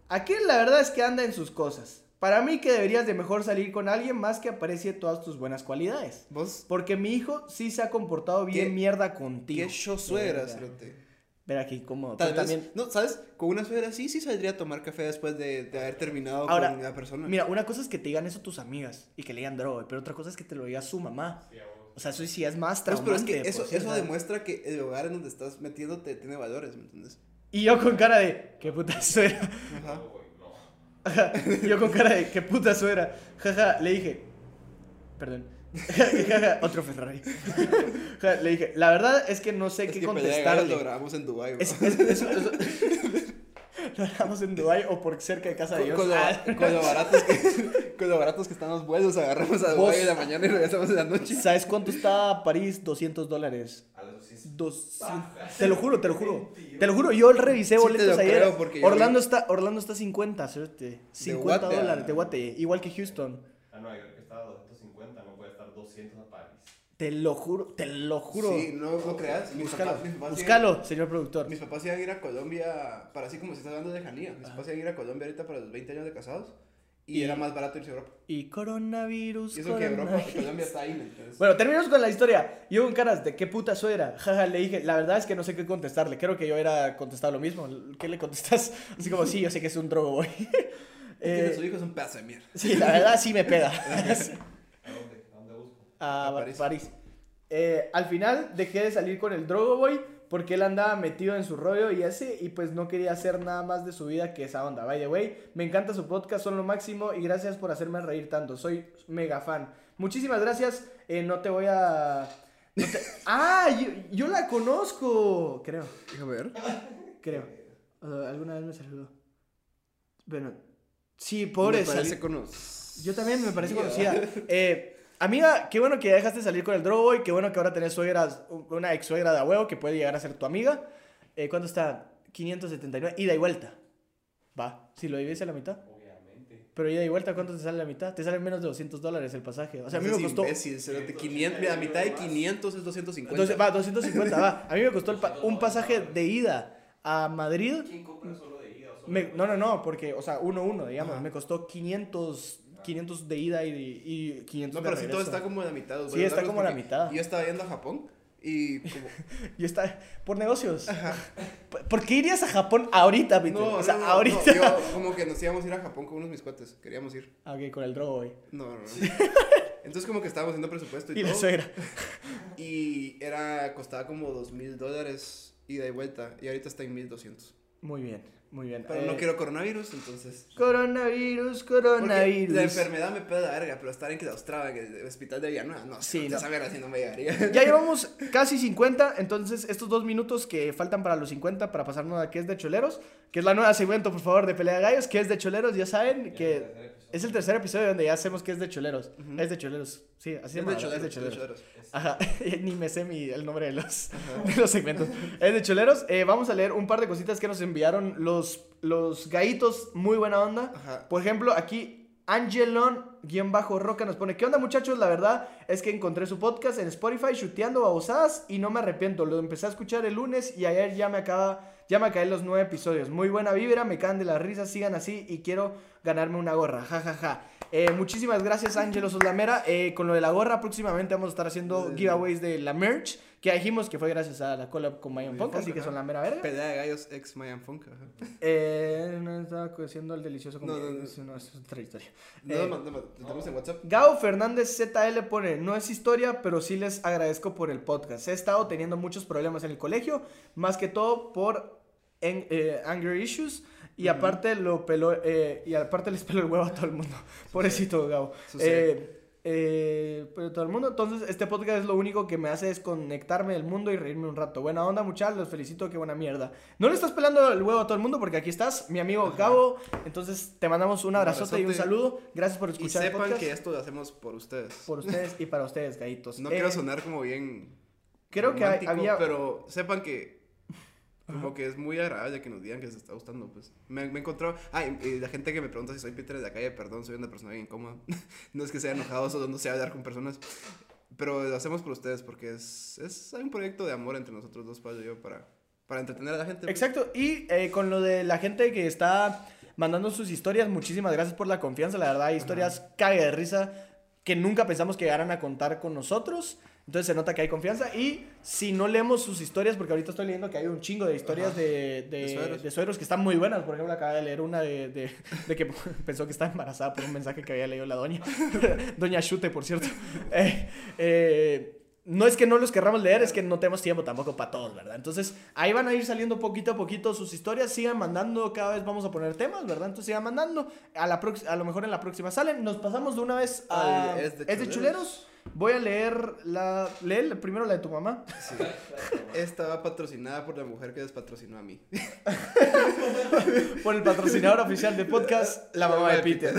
Aquel la verdad es que anda en sus cosas. Para mí que deberías de mejor salir con alguien más que aprecie todas tus buenas cualidades. Vos, Porque mi hijo sí se ha comportado bien ¿Qué- mierda contigo. qué show suegra, Verga. cerote. Ver aquí cómo. Tal vez, también. no, ¿sabes? Con una suegra sí, sí saldría a tomar café después de, de haber terminado Ahora, con la persona. Mira, una cosa es que te digan eso tus amigas y que le digan droga, pero otra cosa es que te lo diga su mamá. Sí. O sea, eso sí es más Pues, pero es que eso, cierto. eso demuestra que el lugar en donde estás metiéndote tiene valores, ¿me entiendes? Y yo con cara de, qué puta suera. Ajá. No, güey, no. Ajá, Yo con cara de, qué puta suera. Jaja, le dije, perdón. (laughs) Otro Ferrari. (laughs) Le dije, la verdad es que no sé Es qué que contestarle. lo grabamos en Dubai. Es- es- (laughs) Lo dejamos en Dubai o por cerca de casa de Con, Dios. con lo, Ah. con lo baratos que, (laughs) con lo baratos que están los vuelos, agarramos a Dubai en la mañana y regresamos en la noche. ¿Sabes cuánto está París? 200 dólares. A los sí. Dos, te lo juro, te lo juro. Te lo juro, yo revisé Sí te boletos lo ayer. creo, porque yo Orlando está, Orlando está 50, cerote. 50 Guate a- dólares de Guate, igual que Houston. A Nueva York estaba a 250, no puede estar 200 a París. Te lo juro, te lo juro. Sí, no lo creas. Mis Búscalo, papás, mis papás búscalo, señor productor. Mis papás iban a ir a Colombia, para así como se está hablando de lejanía. Mis papás iban a ir a Colombia ahorita para los 20 años de casados. Y, Y- era más barato irse a Europa. Y coronavirus. Y eso que Europa, coronavirus. Colombia está ahí, ¿me entiendes? Bueno, terminamos con la historia. Yo con caras de qué puta suera. (laughs) Jaja, le dije, la verdad es que no sé qué contestarle. Creo que yo era contestado lo mismo. ¿Qué le contestas? (laughs) Así como, sí, yo sé que es un drogo, boy. Es que Eh, su hijo es un pedazo de mierda. sí, la verdad sí me pega. (laughs) ¿A dónde? ¿A dónde busco? A, A París. París. Eh, al final dejé de salir con el Drogo Boy porque él andaba metido en su rollo y ese y pues no quería hacer nada más de su vida que esa onda. By the way, me encanta su podcast, son lo máximo y gracias por hacerme reír tanto. Soy mega fan. Muchísimas gracias. Eh, no te voy a... no te- (laughs) Ah, yo, yo la conozco. Creo, Déjame ver. creo. Uh, alguna vez me saludó. Bueno, sí, Me pobre. parece salí- conocido. yo también me parece conocida. Eh, amiga, qué bueno que ya dejaste de salir con el drogo y qué bueno que ahora tenés suegras, una ex suegra de a huevo que puede llegar a ser tu amiga. Eh, ¿Cuánto está? 579. Ida y vuelta. Va, si lo divides a la mitad. Obviamente. Pero ida y vuelta, ¿cuánto te sale la mitad? Te sale menos de 200 dólares el pasaje. O sea, a mí me costó. Imbécil, cerote, 500, mira, mitad de 500 es 250. Entonces, va, 250, va. A mí me costó el pa- un pasaje de ida a Madrid. ¿Quién compra solo de ida o solo Me- no, no, no, porque, o sea, uno uno, digamos. Ajá. Me costó 500, 500 de ida y, y 500 No, de pero sí todo regreso. está como a la mitad. los Sí, está como a la mitad. Yo estaba yendo a Japón y como... (laughs) Y está por negocios. ¿Por- ¿Por qué irías a Japón ahorita, Peter? No, o sea, no, no, ahorita. no, yo (laughs) como que nos íbamos a ir a Japón con unos mis cuates. Queríamos ir. Ah, ok, con el drogo, güey. No, no, no. (laughs) Entonces como que estábamos haciendo presupuesto y, Y la todo. suegra. Y era, costaba como dos mil dólares ida y vuelta. Y ahorita está en 1200. Muy bien, muy bien. Pero Eh, no quiero coronavirus, entonces... Coronavirus, Porque coronavirus. la enfermedad me pega la verga, pero estar en Claustrada, en el hospital de Villanueva, no, Sí, no. no. saber así no me llegaría. Ya llevamos casi 50, entonces estos dos minutos que faltan para los 50 para pasarnos a qué es de choleros, que es la nueva segmento, por favor, de Pelea de Gallos, que es de choleros, ya saben que es el tercer episodio donde ya hacemos que es de choleros. Es de choleros, sí, así Es de choleros, es de es de choleros. choleros. Ajá, (laughs) ni me sé mi- el nombre de los, (laughs) de los segmentos. Es de choleros. Eh, vamos a leer un par de cositas que nos enviaron los, los gaitos, muy buena onda. Ajá. Por ejemplo, aquí Angelon-Roca nos pone, ¿qué onda muchachos? La verdad es que encontré su podcast en Spotify, chuteando babosadas y no me arrepiento. Lo empecé a escuchar el lunes y ayer ya me acaba, Ya me caen los nueve episodios. Muy buena vibra, me caen de la risa, sigan así y quiero ganarme una gorra. Ja, ja, ja. Eh, muchísimas gracias, Ángelo Soslamera. Eh, con lo de la gorra, próximamente vamos a estar haciendo giveaways de la merch. Que ya dijimos que fue gracias a la collab con Mayan Funk, así que son la mera verga. Pelea de gallos ex Mayan Funk. ajá. Eh, no estaba haciendo el delicioso No, como no, no. eso no, eso es otra historia. No, Eh, no, tenemos en WhatsApp. Gao Fernández ZL pone, no es historia, pero sí les agradezco por el podcast. He estado teniendo muchos problemas en el colegio, más que todo por en- eh, anger issues. Y aparte lo peló, eh, y aparte les peló el huevo a todo el mundo. (laughs) Pobrecito Gao. Sucede. Eh, eh, pero todo el mundo. Entonces, este podcast es lo único que me hace desconectarme del mundo y reírme un rato. Buena onda, muchachos. Los felicito. Qué buena mierda. No le estás pelando el huevo a todo el mundo porque aquí estás, mi amigo Ajá. Gabo. Entonces, te mandamos un Un abrazote y un saludo. Gracias por Y escuchar el sepan podcast. que esto lo hacemos por ustedes. Por ustedes y para ustedes, gaitos. No Eh, quiero sonar como bien. Creo que había. Pero sepan que. Como que es muy agradable que nos digan que les está gustando, pues. Me, me encontró. Ah, y, la gente que me pregunta si soy Peter de la calle, perdón, soy una persona bien incómoda. (laughs) no es que sea enojado, solo no sé hablar con personas. Pero lo hacemos por ustedes porque es, es hay un proyecto de amor entre nosotros dos, Pablo y yo, para, para entretener a la gente. pues. Exacto. Y eh, con lo de la gente que está mandando sus historias, muchísimas gracias por la confianza. La verdad, hay historias cague de risa que nunca pensamos que llegaran a contar con nosotros. Entonces se nota que hay confianza. Y si no leemos sus historias, porque ahorita estoy leyendo que hay un chingo de historias de, de, De suegros que están muy buenas. Por ejemplo, acaba de leer una de, de, de que (laughs) pensó que estaba embarazada por un mensaje que había leído la doña. (laughs) doña Chute, por cierto. (laughs) Eh, eh, no es que no los querramos leer, es que no tenemos tiempo tampoco para todos, ¿verdad? Entonces, ahí van a ir saliendo poquito a poquito sus historias. Sigan mandando, cada vez vamos a poner temas, ¿verdad? Entonces, sigan mandando. A, la a lo mejor en la próxima salen. Nos pasamos de una vez a. Al ¿Es Es de, de chuleros? Voy a leer la. Lee primero la de tu mamá. Sí. Esta va patrocinada por la mujer que despatrocinó a mí. (laughs) Por el patrocinador oficial del podcast, la mamá de Peter.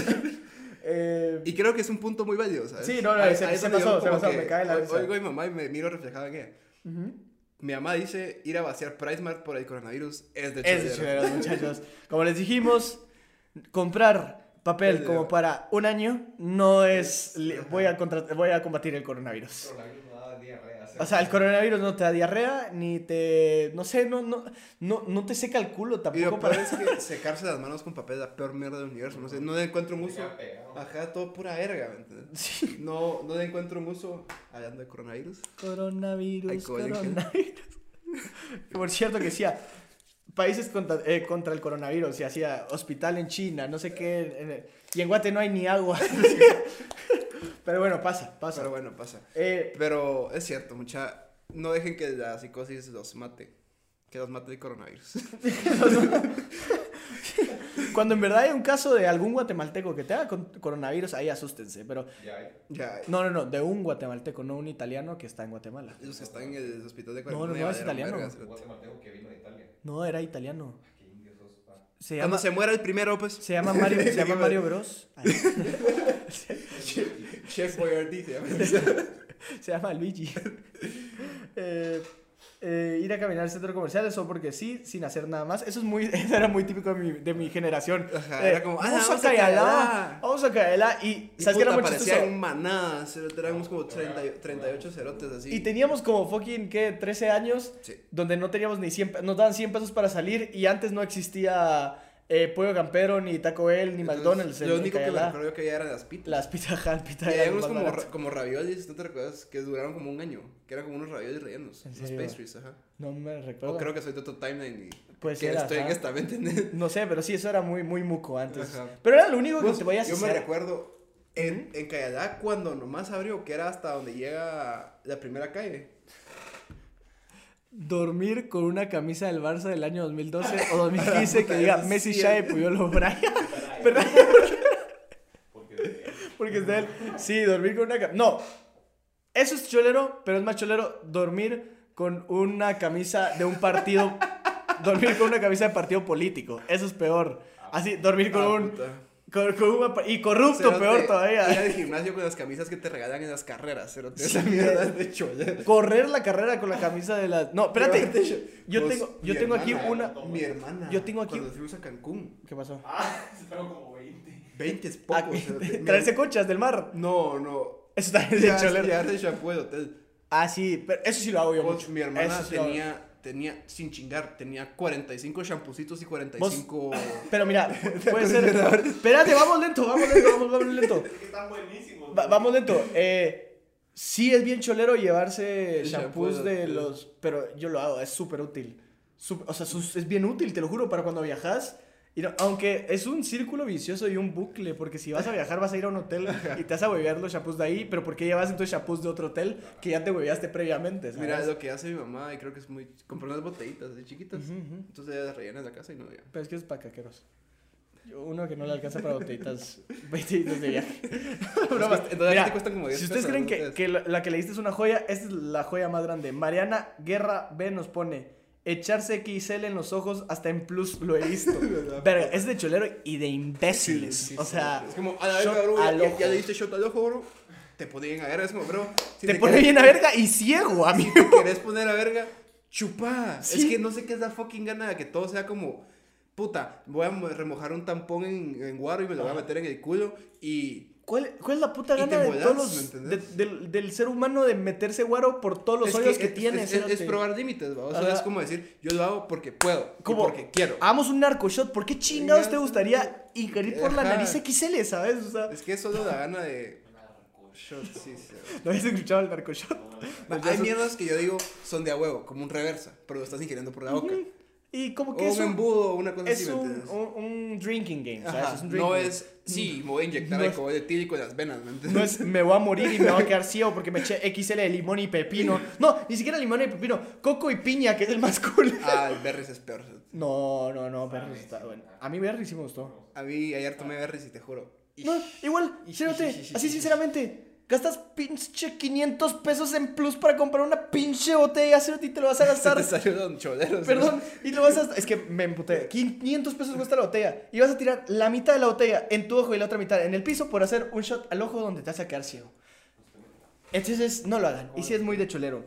Eh, Y creo que es un punto muy válido, ¿sabes? Sí, no, no, Ahí- se- es se pasó, se pasó, me cae la risa. Oigo a mi mamá y me miro reflejado en ella. ujú. Mi mamá dice ir a vaciar PriceMart por el coronavirus es de Es de cholero. chuleros, muchachos. Como les dijimos, comprar papel como para un año no es. Voy a, contra- voy a combatir el coronavirus. Coronavirus. O sea, el coronavirus no te da diarrea, ni te. No sé, no, no, no, no te seca el culo Y lo tampoco. peor Para... es que secarse las manos con papel es la peor mierda del universo. No sé, no le encuentro pegado. Ajá, todo pura verga, ¿me entiendes? Sí. No, no le encuentro uso hablando de coronavirus. Coronavirus, (laughs) en. Por cierto, que decía. Países contra, eh, contra el coronavirus, y hacía hospital en China, no sé qué, en- y en Guate no hay ni agua. (laughs) (laughs) Pero bueno, pasa, pasa. Pero bueno, pasa. Eh, Pero es cierto, mucha. No dejen que la psicosis los mate. Que los mate el coronavirus. (laughs) Cuando en verdad hay un caso de algún guatemalteco que tenga con- coronavirus, ahí asústense. Pero Ya hay. ya, no, no, no, de un guatemalteco, no un italiano que está en Guatemala. los que están en el hospital de No, no, cuarentena. no, es italiano. vergas, Un cerote. guatemalteco que vino de Italia. No, era italiano. Qué indios sos, pa. Se Cuando llama, se muera el primero, pues. se llama Mario, se llama (laughs) Mario Bros. (laughs) Ay, Chef Boyardee se llama. (laughs) se llama Luigi. (laughs) Eh, eh, ir a caminar al centro comercial, eso porque sí, sin hacer nada más. Eso es muy, (laughs) eso era muy típico de mi, de mi generación. Ajá, Eh, era como, ah, vamos, vamos a a Cayalá, Cayalá. vamos a Cayalá. Y, Y ¿sabes qué era muy chistoso? manadas, cerote, éramos como 30 y- 38 cerotes así. Y teníamos como fucking, ¿qué? 13 años. Sí. donde no teníamos ni 100, pe- nos daban 100 pesos para salir y antes no existía eh, Pollo Campero, ni Taco Bell, ni Entonces, McDonald's. Lo único que me Cayalá. recuerdo que ya eran las pitas. Las pita Hut, pita Y lo unos como, ra- como raviolis, ¿no te recuerdas? Que duraron como un año. Que eran como unos raviolis rellenos. ¿En Unos pastries, ajá. No me recuerdo. O creo que soy de otro timeline y Puede que estoy en ajá. esta mente. (laughs) No sé, pero sí, eso era muy, muy muco antes. Ajá. Pero era lo único que Vos, te podías yo me recuerdo en, en Cayalá cuando nomás abrió, que era hasta donde llega la primera calle. Dormir con una camisa del Barça del año 2012 o (laughs) 2015 que diga Messi, es- Puyol o Brian. (laughs) ¿Verdad? Porque es (laughs) de él. Sí, dormir con una camisa. No. Eso es cholero, pero es más cholero dormir con una camisa de un partido. dormir con una camisa de partido político. Eso es peor. Así, dormir con Ah, un. Con, con un y corrupto, Cerote, peor Ir todavía. al gimnasio con las camisas que te regalan en las carreras, cerote. Esa mierda es de cholero. Correr la carrera con la camisa de la. No, espérate. Yo tengo, yo tengo aquí una. Mi hermana. Yo tengo aquí- Cuando fuimos a Cancún. ¿Qué pasó? Ah, (laughs) se fueron como 20. 20 es Ah, poco. cerote. Mi- Traerse conchas del mar. No, no. Eso también es de Ya, cholero. de shampoo del hotel. Ah, sí, pero eso sí lo hago yo Vos, mucho. mi hermana Eso tenía tenía, sin chingar, tenía 45 champucitos y 45... (laughs) Pero mira, (laughs) puede ser. Espérate, vamos lento, vamos lento, vamos, vamos (laughs) lento. Es que están buenísimos. Va- vamos lento. Eh, sí es bien cholero llevarse El shampoos shampoo, de los... Pero yo lo hago, es súper útil. O sea, es bien útil, te lo juro, para cuando viajas. Y no- aunque es un círculo vicioso y un bucle, porque si vas a viajar vas a ir a un hotel (laughs) y te vas a huevear los shampoos de ahí, pero ¿por qué llevas entonces shampoos de otro hotel que ya te hueveaste previamente? ¿sabes? Mira, es lo que hace mi mamá y creo que es muy... Compró unas botellitas así chiquitas. Entonces las rellena en la casa y no ya. Pero es que es para caqueros. Uno que no le alcanza para botellitas, (laughs) botellitas de viaje. (laughs) Broma. cuesta- en total Mira, te cuestan como 10 si ustedes pesos, creen que, que la, que leíste es una joya, esta es la joya más grande. Mariana Guerra B nos pone, echarse XL en los ojos hasta en plus lo he visto. (laughs) Verga, es de cholero y de imbéciles. Sí, sí, o sea, Es como, a la verga, bro, al ya, ojo. ya le diste shot al ojo, bro. Te ponen a verga, es como, bro. si te pone querés- bien a (laughs) verga y ciego, amigo. Si te querés poner a verga, chupa. Sí. Es que no sé qué es la fucking gana de que todo sea como, puta, voy a mo- remojar un tampón en, en guaro y me lo voy a meter en el culo y... ¿Cuál, cuál es la puta gana de volás, todos ¿me los, de- del, del ser humano de meterse guaro por todos los es hoyos que, es- tiene? Es, es- es cerote? probar límites, ¿va? O sea, Ajá. es como decir, yo lo hago porque puedo, y Como, porque quiero. Hagamos un narco shot. ¿Por qué chingados te gustaría ingerir por la nariz XL, sabes? O sea, Es que es solo la gana de... Shot, sí, sí. ¿no habías escuchado el narco shot? Hay son- mierdas que yo digo son de a huevo, como un reversa, pero lo estás ingiriendo por la boca. Y como O que un es un, embudo o una cosa así, es ¿me un, un, un drinking game, ¿sabes? Ajá, Es un no drinking es, sí, me voy a inyectar No alcohol etílico en las venas, ¿me entiendes? No es me voy a morir y me voy a quedar (laughs) ciego porque me eché XL de limón y pepino. No, ni siquiera limón y pepino. Coco y piña, que es el más cool. Ah, el berries es peor. No, no, no, Berry está bueno. A mí Berry sí me gustó. A mí ayer tomé berries y te juro. No, igual, ish, así sinceramente, gastas pinche 500 pesos en plus para comprar una pinche botella, cerote, y te lo vas a gastar. (laughs) te salió don cholero. Perdón, y lo vas a... Es que me emputé. 500 pesos cuesta la botella. Y vas a tirar la mitad de la botella en tu ojo y la otra mitad en el piso por hacer un shot al ojo donde te vas a quedar ciego. Entonces, no lo hagan. Y sí es muy de cholero.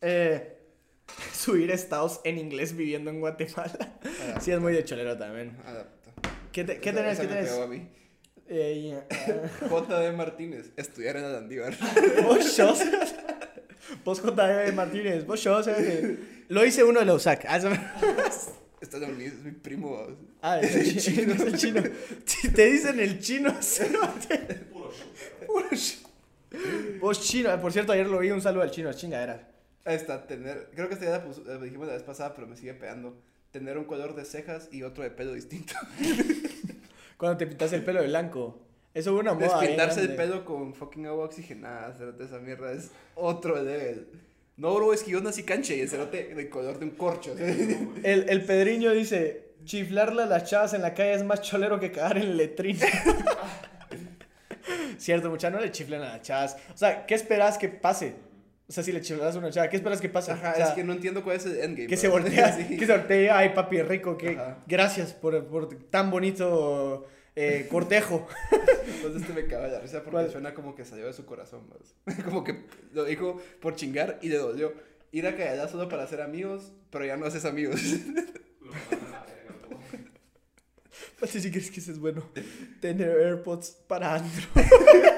Eh, (laughs) subir estados en inglés viviendo en Guatemala. Sí es muy de cholero también. Adapta. ¿Qué, te- qué tenés? ¿Qué tenés? Eh, (laughs) ah, J.D. Martínez, estudiar en Landívar. (laughs) Vos sos. Vos J.D. Martínez. Vos eh. Lo hice uno de los USAC. Ah, (laughs) Está en es mi primo. Ah, es el chino. es el chino. Si Te dicen el chino. Puro. Puro Vos chino. Por cierto, ayer lo vi. Un saludo al chino. Chingadera. Ahí está, tener, creo que esta ya la, pus- la dijimos la vez pasada, pero me sigue pegando. Tener un color de cejas y otro de pelo distinto. Cuando te pintas el pelo de blanco. Eso fue una moda. Despintarse el pelo con fucking agua oxigenada, cerote, esa mierda es otro level. No, bro, es que yo nací canche y el cerote del color de un corcho. (laughs) El, el Pedriño dice: chiflarle a las chavas en la calle es más cholero que cagar en letrina. (laughs) Cierto, muchachos, no le chiflen a las chavas. O sea, ¿qué esperas que pase? O sea, si le chiflas a una chava, ¿qué esperas que pase? Ajá, O sea, es que no entiendo cuál es el endgame. que bro. se voltea, (laughs) Sí. que se voltea, ay papi rico, que Ajá. gracias por, por tan bonito eh, (laughs) cortejo. Entonces este me caga la risa porque ¿Cuál? suena como que salió de su corazón, más. (laughs) Como que lo dijo por chingar y le dolió. Ir a callar solo para ser amigos, pero ya no haces amigos. Todo. Así si crees que eso es bueno. Tener AirPods para Android.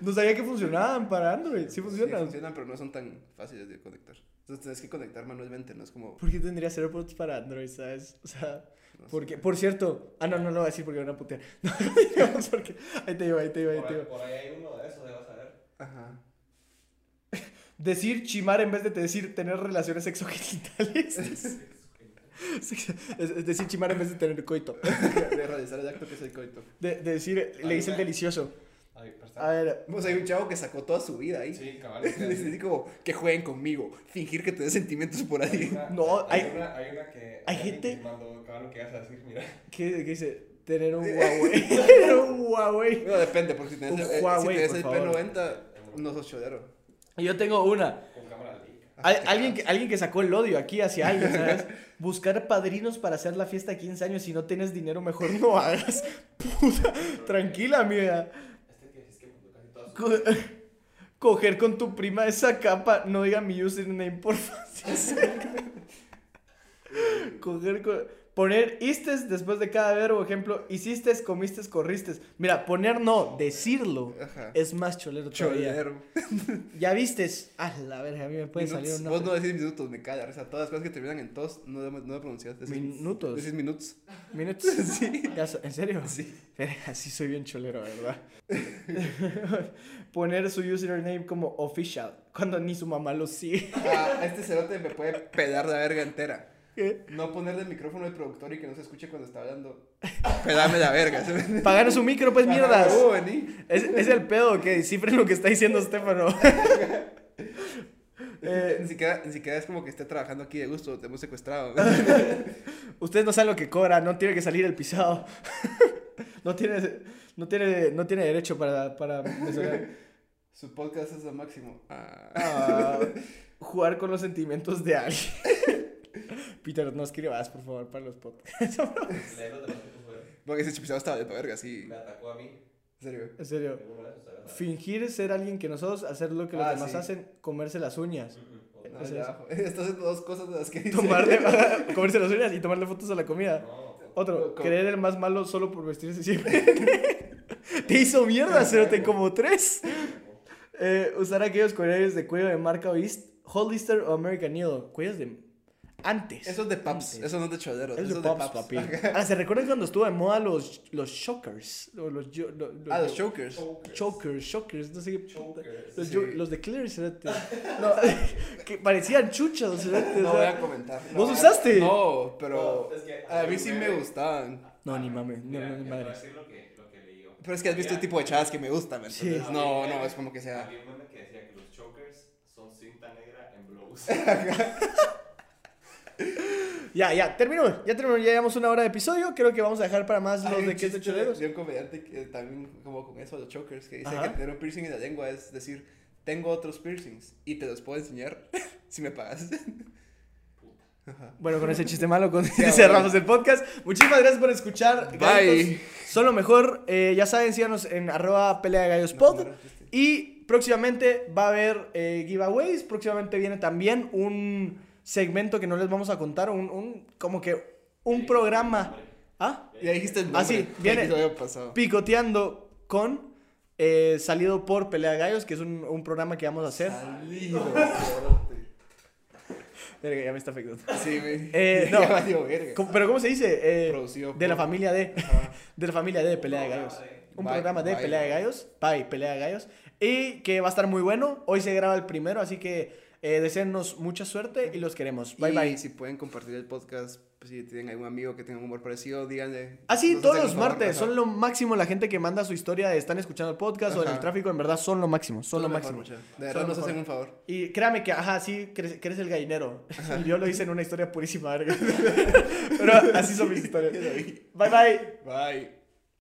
No sabía que funcionaban para Android. Sí Sí, funcionan. funcionan, pero no son tan fáciles de conectar. Entonces tienes que conectar manualmente, no es como... ¿Por qué tendrías AirPods para Android, sabes? O sea, no sé. porque, por cierto, ah, no, no lo voy a decir porque me van a putear. No, (laughs) no digamos porque. Ahí te digo, ahí te digo, ahí Por te ahí, digo. por ahí hay uno de esos, vas a ver. Ajá. (laughs) Decir chimar en vez de decir tener relaciones sexogenitales. Sex- (laughs) es, decir chimar en vez de tener coito. De realizar el acto que es el coito. De, de decir, le dicen delicioso. A ver, hay un chavo que sacó toda su vida ahí. Sí, cabal. (laughs) es así como que jueguen conmigo, fingir que tenés sentimientos por Hay ahí. una, (laughs) No, hay, hay- una, hay una que. hay gente- que mandó, cabal, lo que vas a decir, mira. ¿qué, qué dice? Tener un Huawei. (laughs) tener un Huawei. Bueno, depende, porque si tenés Un el, eh, Huawei, si tenés por el favor. P90, no sos chodero. Yo tengo una. Con cámara. Al- alguien, que, alguien que sacó el odio aquí hacia alguien, ¿sabes? Buscar padrinos para hacer la fiesta de 15 años. Si no tienes dinero, mejor no hagas. Puta, tranquila, amiga. Este que es que pues, casi todas. Co- (laughs) coger con tu prima esa capa. No diga mi username, porfa. Sí, (laughs) sí. coger con. Poner istes después de cada verbo, ejemplo, hiciste, comiste, corriste. Mira, poner no, decirlo Ajá. es más cholero todavía. Cholero. (laughs) Ya vistes. Ah, la verga, a mí me puede Minutos. salir una. Vos no decís minutos, me caga. O sea, todas las cosas que terminan en tos no, no lo pronuncias. Decís- Minutos. Decís minutos. Minutos. (laughs) Sí. ¿En serio? Sí. Verga, sí soy bien cholero, ¿verdad? (laughs) Poner su username como official cuando ni su mamá lo sigue. Ah, este cerote me puede pedar la verga entera. ¿Qué? No ponerle el micrófono al productor y que no se escuche cuando está hablando. (laughs) Pedarme la verga. (laughs) Pagar su micro, pues mierdas. uh, vení. Es, es el pedo que descifren lo que está diciendo Estefano. (laughs) Eh, Ni siquiera, ni siquiera es como que esté trabajando aquí de gusto, te hemos secuestrado. Ustedes no saben lo que cobra, no tiene que salir el pisado. No tiene, no tiene, no tiene derecho para, para. Su podcast es lo máximo. Ah. Ah, jugar con los sentimientos de alguien. (laughs) Peter, no escribas, por favor, para los podcasts. (laughs) Fueras. Porque ese chipizado estaba de verga, sí. Me atacó a mí. En serio. En serio. Fingir ser alguien que nosotros, hacer lo que los Ah, demás sí. hacen, comerse las uñas. Mm, mm, otra. No, Es ya eso. (laughs) abajo. Estás haciendo dos cosas de las que dice. Tomarle, comerse las uñas y tomarle fotos a la comida. No, Otro, ¿Cómo? creer el más malo solo por vestirse siempre. Te hizo mierda, Cerote, como tres. Eh, usar aquellos colores de cuello de marca East, Hollister o American Eagle. Cuellos de... Antes. Eso es de Paps, Antes. eso no es de choderos. Es eso de Pops, papi. (laughs) Ah, ¿se recuerdan cuando estuvo de moda los, los shockers? Los, Ah, los lo- chokers. Chokers. Chokers, shockers, no sé qué. Chokers. Los, Sí. yo- los de Clear, cerote. No, (laughs) que parecían chuchos, cerote, o No sea. voy a comentar. ¿Vos No, usaste? No, pero No, es que a mí sí me gustaban. No, ni mames, no, ni lo que, lo que leí yo. Pero es que has visto el tipo de chavas que me gustan, ¿me Sí. No, no, es como que sea. Había un meme que decía que los chokers son cinta negra en blows. (laughs) Ya, ya, terminó, ya terminó, ya llevamos una hora de episodio. Creo que vamos a dejar para más Hay los de que es de de un comediante que también como con eso, los chokers, que dice Ajá. que tener un piercing en la lengua es decir, tengo otros piercings y te los puedo enseñar (laughs) si me pagas. Bueno, con ese chiste malo con... (laughs) bueno. cerramos el podcast. Muchísimas gracias por escuchar. Bye. Son lo mejor. Eh, ya saben, síganos en arroba pelea de gallos pod. Y próximamente va a haber eh, giveaways. Próximamente viene también un segmento que no les vamos a contar. Un, un- como que un programa. ¿Ah? Ya dijiste el nombre. Ah, sí, (laughs) viene. Lo había pasado. Picoteando con... eh, salido por Pelea de Gallos, que es un, un programa que vamos a hacer. Salido, (laughs) Verga, ya me está afectando. Sí, güey. Eh, (laughs) Ya no. valió verga. ¿Cómo- ¿Pero cómo se dice? Eh, Producido de la familia de... Ajá. De la familia de Pelea de Gallos. Un Bye, programa de bye. Pelea de Gallos. Bye, Pelea de Gallos. Y que va a estar muy bueno. Hoy se graba el primero, así que eh, deseennos mucha suerte y los queremos. Bye, y bye. si pueden compartir el podcast, pues, si tienen algún amigo que tenga un humor parecido, díganle. Así, Nos todos los favor, martes. Son lo máximo la gente que manda su historia de están escuchando el podcast o en el tráfico. En verdad, son lo máximo. Son lo mejor, máximo. De verdad nos hacen un favor. Y créame que, ajá, sí, que eres el gallinero. (laughs) Yo lo hice en una historia purísima, verga. (laughs) Pero así son mis historias. Bye, bye. Bye.